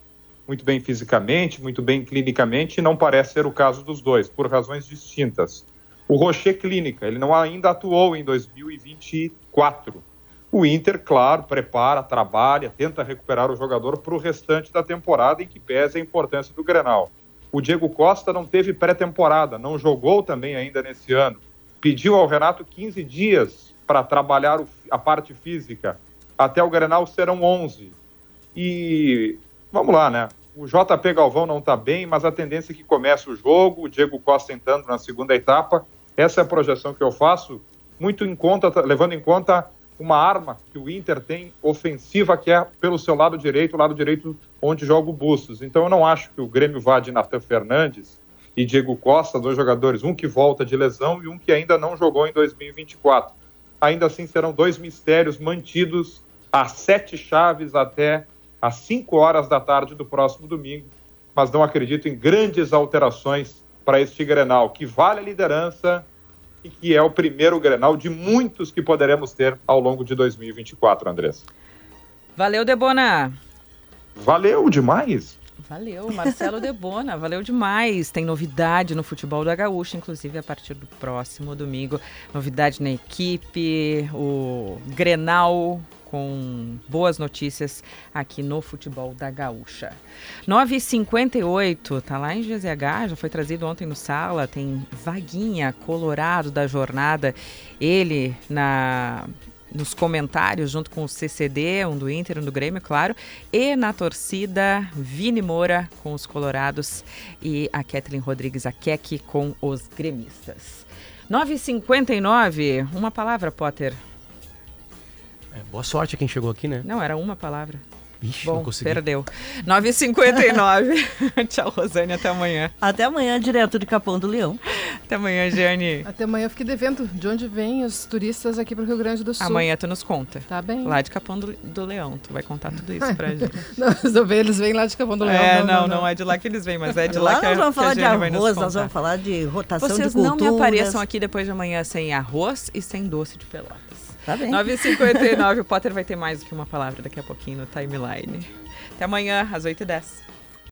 muito bem fisicamente, muito bem clinicamente, e não parece ser o caso dos dois, por razões distintas. O Rocher Clínica, ele não ainda atuou em 2024. O Inter, claro, prepara, trabalha, tenta recuperar o jogador para o restante da temporada, em que pese a importância do Grenal. O Diego Costa não teve pré-temporada, não jogou também ainda nesse ano. Pediu ao Renato 15 dias para trabalhar a parte física. Até o Grenal serão 11. E vamos lá, né? O JP Galvão não está bem, mas a tendência é que comece o jogo, o Diego Costa entrando na segunda etapa. Essa é a projeção que eu faço, muito em conta, levando em conta uma arma que o Inter tem ofensiva, que é pelo seu lado direito, o lado direito onde joga o Bustos. Então eu não acho que o Grêmio vá de Natan Fernandes e Diego Costa, dois jogadores, um que volta de lesão e um que ainda não jogou em 2024. Ainda assim serão dois mistérios mantidos a sete chaves até às 5 horas da tarde do próximo domingo, mas não acredito em grandes alterações para este Grenal, que vale a liderança e que é o primeiro Grenal de muitos que poderemos ter ao longo de 2024, Andressa. Valeu, Debona. Valeu demais. Valeu, Marcelo (laughs) Debona, valeu demais. Tem novidade no futebol da Gaúcha, inclusive a partir do próximo domingo. Novidade na equipe, o Grenal com boas notícias aqui no futebol da Gaúcha. 9h58, tá lá em GZH, já foi trazido ontem no Sala, tem Vaguinha Colorado da jornada. Ele na nos comentários, junto com o CCD, um do Inter, um do Grêmio, claro, e na torcida, Vini Moura com os Colorados e a Kathleen Rodrigues Akek com os gremistas. 9h59, uma palavra, Potter. É, boa sorte a quem chegou aqui, né? Não, era uma palavra. Ixi, Bom, não consegui. perdeu. 9h59. (laughs) Tchau, Rosane. Até amanhã. Até amanhã, direto de Capão do Leão. Até amanhã, Jane. Até amanhã eu fiquei devendo de onde vêm os turistas aqui para o Rio Grande do Sul. Amanhã tu nos conta. Tá bem. Lá de Capão do, do Leão. Tu vai contar tudo isso pra (laughs) gente. não, eles vêm lá de Capão do Leão. É, não, não, não, não, é de lá que eles vêm, mas é de lá, lá que, nós vamos falar de arroz, nós vamos falar de rotação Vocês de culturas. Vocês não me apareçam aqui depois de amanhã sem arroz e sem doce de pelota. Tá bem. 9h59, o Potter vai ter mais do que uma palavra daqui a pouquinho no timeline. Até amanhã, às 8h10.